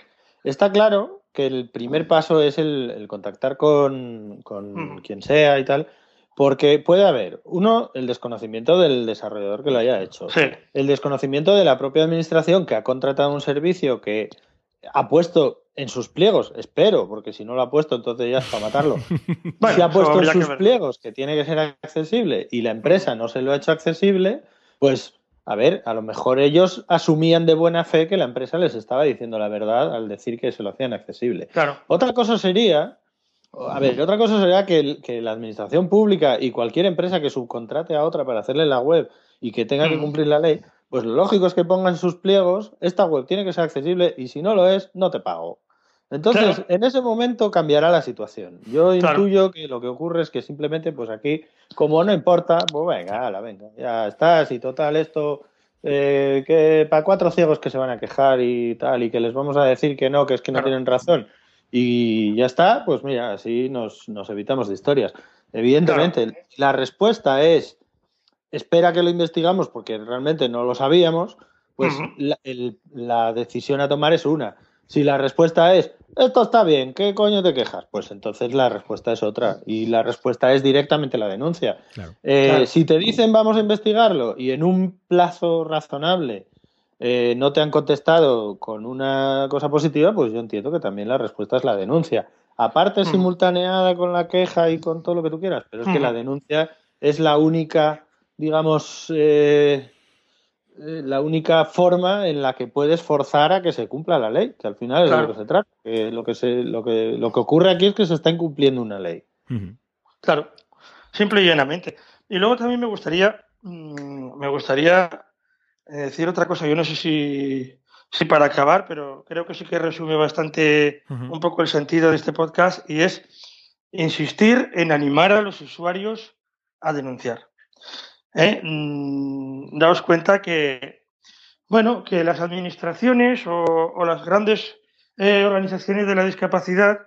está claro que el primer paso es el, el contactar con, con quien sea y tal, porque puede haber, uno, el desconocimiento del desarrollador que lo haya hecho. Sí. El desconocimiento de la propia administración que ha contratado un servicio que ha puesto en sus pliegos, espero, porque si no lo ha puesto, entonces ya es para matarlo. Bueno, si ha puesto en que sus pliegos que tiene que ser accesible y la empresa no se lo ha hecho accesible, pues a ver, a lo mejor ellos asumían de buena fe que la empresa les estaba diciendo la verdad al decir que se lo hacían accesible. Claro. Otra cosa sería, a ver, otra cosa sería que, que la administración pública y cualquier empresa que subcontrate a otra para hacerle la web y que tenga que Mm. cumplir la ley, pues lo lógico es que pongan sus pliegos, esta web tiene que ser accesible y si no lo es, no te pago. Entonces, Claro. en ese momento cambiará la situación. Yo Claro. intuyo que lo que ocurre es que simplemente, pues aquí, como no importa, pues venga, ala, venga, ya estás y total esto, eh, que para cuatro ciegos que se van a quejar y tal, y que les vamos a decir que no, que es que no Claro. tienen razón, y ya está, pues mira, así nos, nos evitamos de historias. Evidentemente, la respuesta es, espera que lo investigamos porque realmente no lo sabíamos, pues la, el- la decisión a tomar es una. Si la respuesta es, esto está bien, ¿qué coño te quejas? Pues entonces la respuesta es otra. Y la respuesta es directamente la denuncia. Claro. Eh, Claro. Si te dicen vamos a investigarlo y en un plazo razonable eh, no te han contestado con una cosa positiva, pues yo entiendo que también la respuesta es la denuncia. Aparte, Mm. simultaneada con la queja y con todo lo que tú quieras, pero es que Mm. la denuncia es la única, digamos, eh, la única forma en la que puedes forzar a que se cumpla la ley, que al final es de lo que se trata. Que lo, que se, lo, que, lo que ocurre aquí es que se está incumpliendo una ley. Claro, simple y llanamente. Y luego también me gustaría, mm, me gustaría eh, decir otra cosa. Yo no sé si, si para acabar, pero creo que sí que resume bastante un poco el sentido de este podcast y es insistir en animar a los usuarios a denunciar. ¿Eh? Mm, daos cuenta que, bueno, que las administraciones o, las grandes eh, organizaciones de la discapacidad,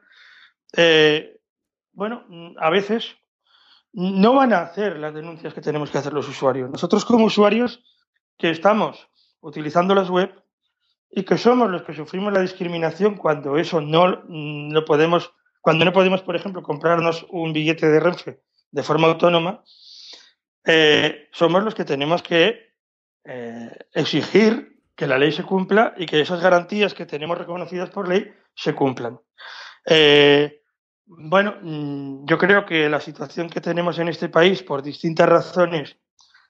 eh, bueno, mm, a veces no van a hacer las denuncias que tenemos que hacer los usuarios. Nosotros como usuarios que estamos utilizando las web y que somos los que sufrimos la discriminación cuando eso no mm, lo podemos, cuando no podemos, por ejemplo, comprarnos un billete de Renfe de forma autónoma, eh, somos los que tenemos que eh, exigir que la ley se cumpla y que esas garantías que tenemos reconocidas por ley se cumplan. Eh, bueno, mm, yo creo que la situación que tenemos en este país, por distintas razones,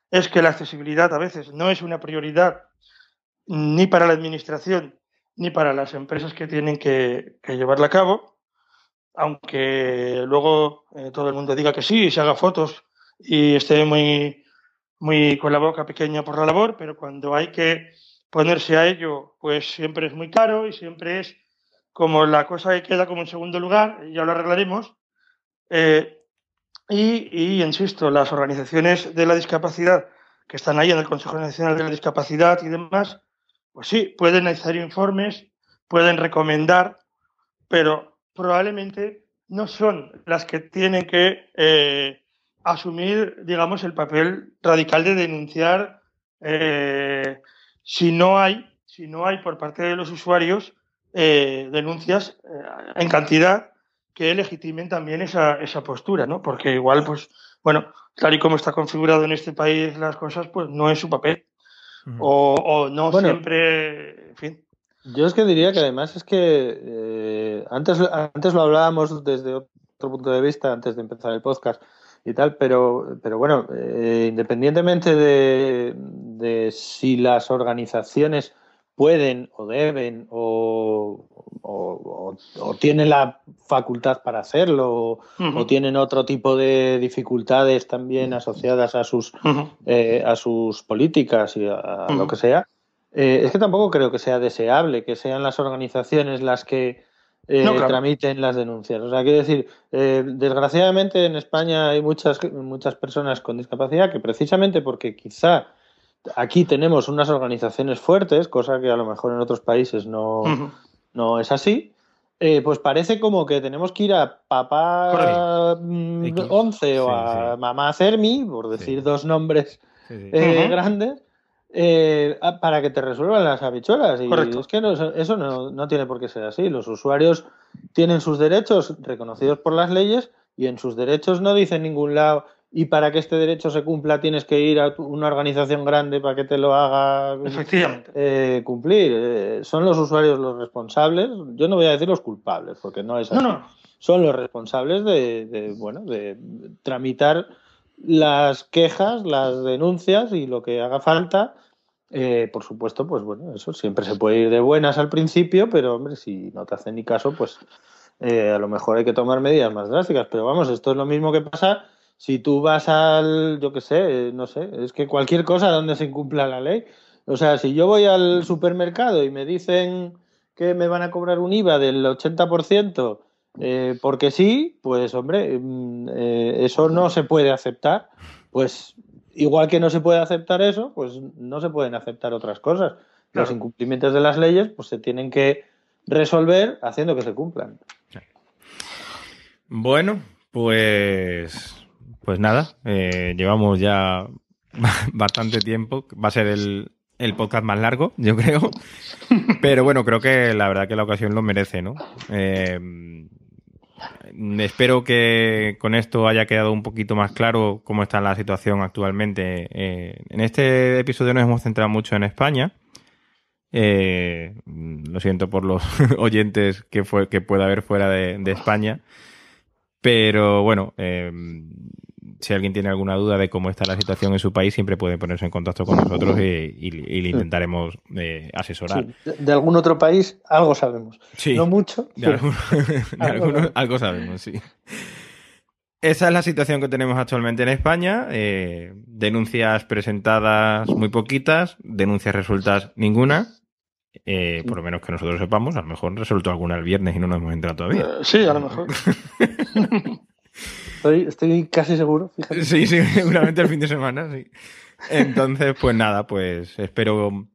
es que la accesibilidad a veces no es una prioridad ni para la administración ni para las empresas que tienen que, llevarla a cabo, aunque luego todo el mundo diga que sí, y se haga fotos y esté muy, muy con la boca pequeña por la labor, pero cuando hay que ponerse a ello, pues siempre es muy caro y siempre es como la cosa que queda como en segundo lugar, ya lo arreglaremos. Eh, y, y, insisto, las organizaciones de la discapacidad que están ahí en el Consejo Nacional de la Discapacidad y demás, pues sí, pueden hacer informes, pueden recomendar, pero probablemente no son las que tienen que eh, asumir, digamos, el papel radical de denunciar eh, si no hay, si no hay por parte de los usuarios eh, denuncias eh, en cantidad que legitimen también esa, esa postura, ¿no? Porque igual, pues, bueno, tal y como está configurado en este país las cosas, pues no es su papel. O, o no Bueno. siempre, en fin. Yo es que diría que además es que eh, antes, antes lo hablábamos desde otro punto de vista, antes de empezar el podcast y tal, pero, pero bueno, eh, independientemente de, de si las organizaciones pueden o deben o, o- tienen la facultad para hacerlo o, tienen otro tipo de dificultades también asociadas a sus eh, a sus políticas y a, a lo que sea, eh, es que tampoco creo que sea deseable que sean las organizaciones las que eh, No, claro. tramiten las denuncias. O sea, quiero decir, eh, desgraciadamente en España hay muchas, muchas personas con discapacidad que precisamente porque quizá aquí tenemos unas organizaciones fuertes, cosa que a lo mejor en otros países no, no es así, eh, pues parece como que tenemos que ir a papá Correcto. mm, X. 11 o Sí, a sí. mamá Cermi, por decir Sí. dos nombres eh, grandes eh, para que te resuelvan las habichuelas. Y Correcto. es que no- eso no, no tiene por qué ser así. Los usuarios tienen sus derechos reconocidos por las leyes y en sus derechos no dice en ningún lado y para que este derecho se cumpla tienes que ir a una organización grande para que te lo haga Efectivamente. eh, cumplir. Eh, son los usuarios los responsables. Yo no voy a decir los culpables, porque no es así. No, no. Son los responsables de, de, bueno, de tramitar las quejas, las denuncias y lo que haga falta. Eh, por supuesto, pues bueno, eso siempre se puede ir de buenas al principio, pero hombre, si no te hacen ni caso, pues eh, a lo mejor hay que tomar medidas más drásticas. Pero vamos, esto es lo mismo que pasa si tú vas al, yo qué sé, eh, no sé, es que cualquier cosa donde se incumpla la ley. O sea, si yo voy al supermercado y me dicen que me van a cobrar un IVA del 80%, eh, porque sí, pues hombre, mm, eh, eso no se puede aceptar. Pues igual que no se puede aceptar eso, pues no se pueden aceptar otras cosas. Los Claro. incumplimientos de las leyes pues se tienen que resolver haciendo que se cumplan. Bueno, pues. Pues nada, eh, llevamos ya bastante tiempo. Va a ser el, el podcast más largo, yo creo. Pero bueno, creo que la verdad que la ocasión lo merece, ¿no? Eh, espero que con esto haya quedado un poquito más claro cómo está la situación actualmente. Eh, en este episodio nos hemos centrado mucho en España. Eh, lo siento por los oyentes que, fue, pueda haber fuera de, de España. Pero bueno, eh, si alguien tiene alguna duda de cómo está la situación en su país, siempre puede ponerse en contacto con nosotros y, y- y le intentaremos eh, asesorar. Sí, de, de algún otro país algo sabemos. Sí. No mucho. De, pero- alguno- de Algo sabemos. algo sabemos, sí. Esa es la situación que tenemos actualmente en España. eh, denuncias presentadas muy poquitas, denuncias resueltas ninguna. eh, por lo menos que nosotros sepamos, a lo mejor resuelto alguna el viernes y no nos hemos entrado todavía. Sí, a lo mejor. Estoy, casi seguro, fíjate. Sí, sí, seguramente el fin de semana, sí. Entonces, pues nada, pues espero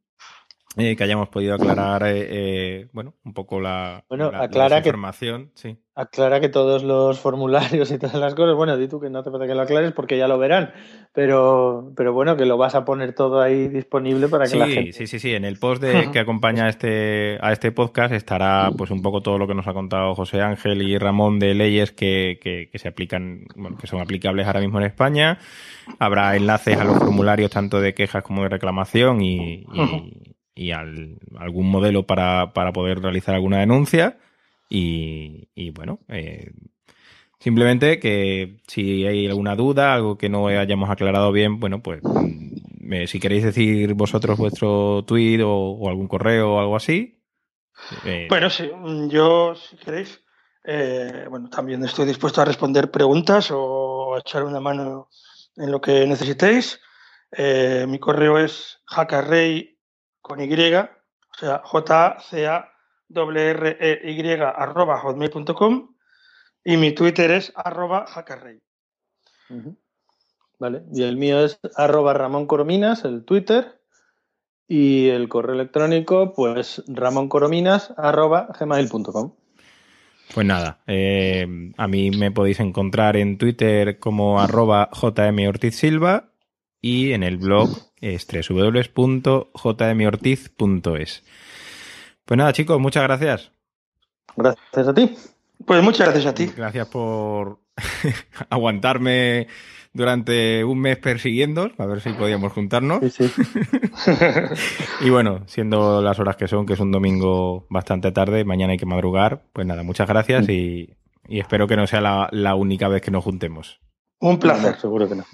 eh, que hayamos podido aclarar, eh, eh, bueno, un poco la, Bueno, la- la aclara que- desinformación, sí. Aclara que todos los formularios y todas las cosas, bueno, di tú que no te falta que lo aclares porque ya lo verán, pero, pero bueno, que lo vas a poner todo ahí disponible para que Sí, la gente... sí, sí, sí. En el post de, que acompaña a este, a este podcast estará pues un poco todo lo que nos ha contado José Ángel y Ramón de leyes que, que, que se aplican, bueno, que son aplicables ahora mismo en España. Habrá enlaces a los formularios tanto de quejas como de reclamación y, y, y al- algún modelo para, para poder realizar alguna denuncia. Y, y bueno, eh, Simplemente que si hay alguna duda, algo que no hayamos aclarado bien, bueno, pues mm, si queréis decir vosotros vuestro tweet o, algún correo o algo así. eh, Bueno, sí, yo, si queréis, eh, bueno, también estoy dispuesto a responder preguntas o a echar una mano en lo que necesitéis. Mi correo es jacarrey con Y, o sea, j c a r e y arroba hotmail.com y mi Twitter es arroba jacarrey. Ujú. Vale, y el mío es arroba Ramón Corominas, el Twitter, y el correo electrónico, pues ramoncorominas arroba gmail.com. Pues nada, eh, a mí me podéis encontrar en Twitter como arroba jmortizsilva y en el blog es www.jmortiz.es. Pues nada, chicos, muchas gracias. Gracias a ti. Pues muchas gracias a ti. Gracias por aguantarme durante un mes persiguiendo, a ver si podíamos juntarnos. Sí, sí. Y bueno, siendo las horas que son, que es un domingo bastante tarde, mañana hay que madrugar, pues nada, muchas gracias y, y espero que no sea la, la única vez que nos juntemos. Un placer. Seguro que no.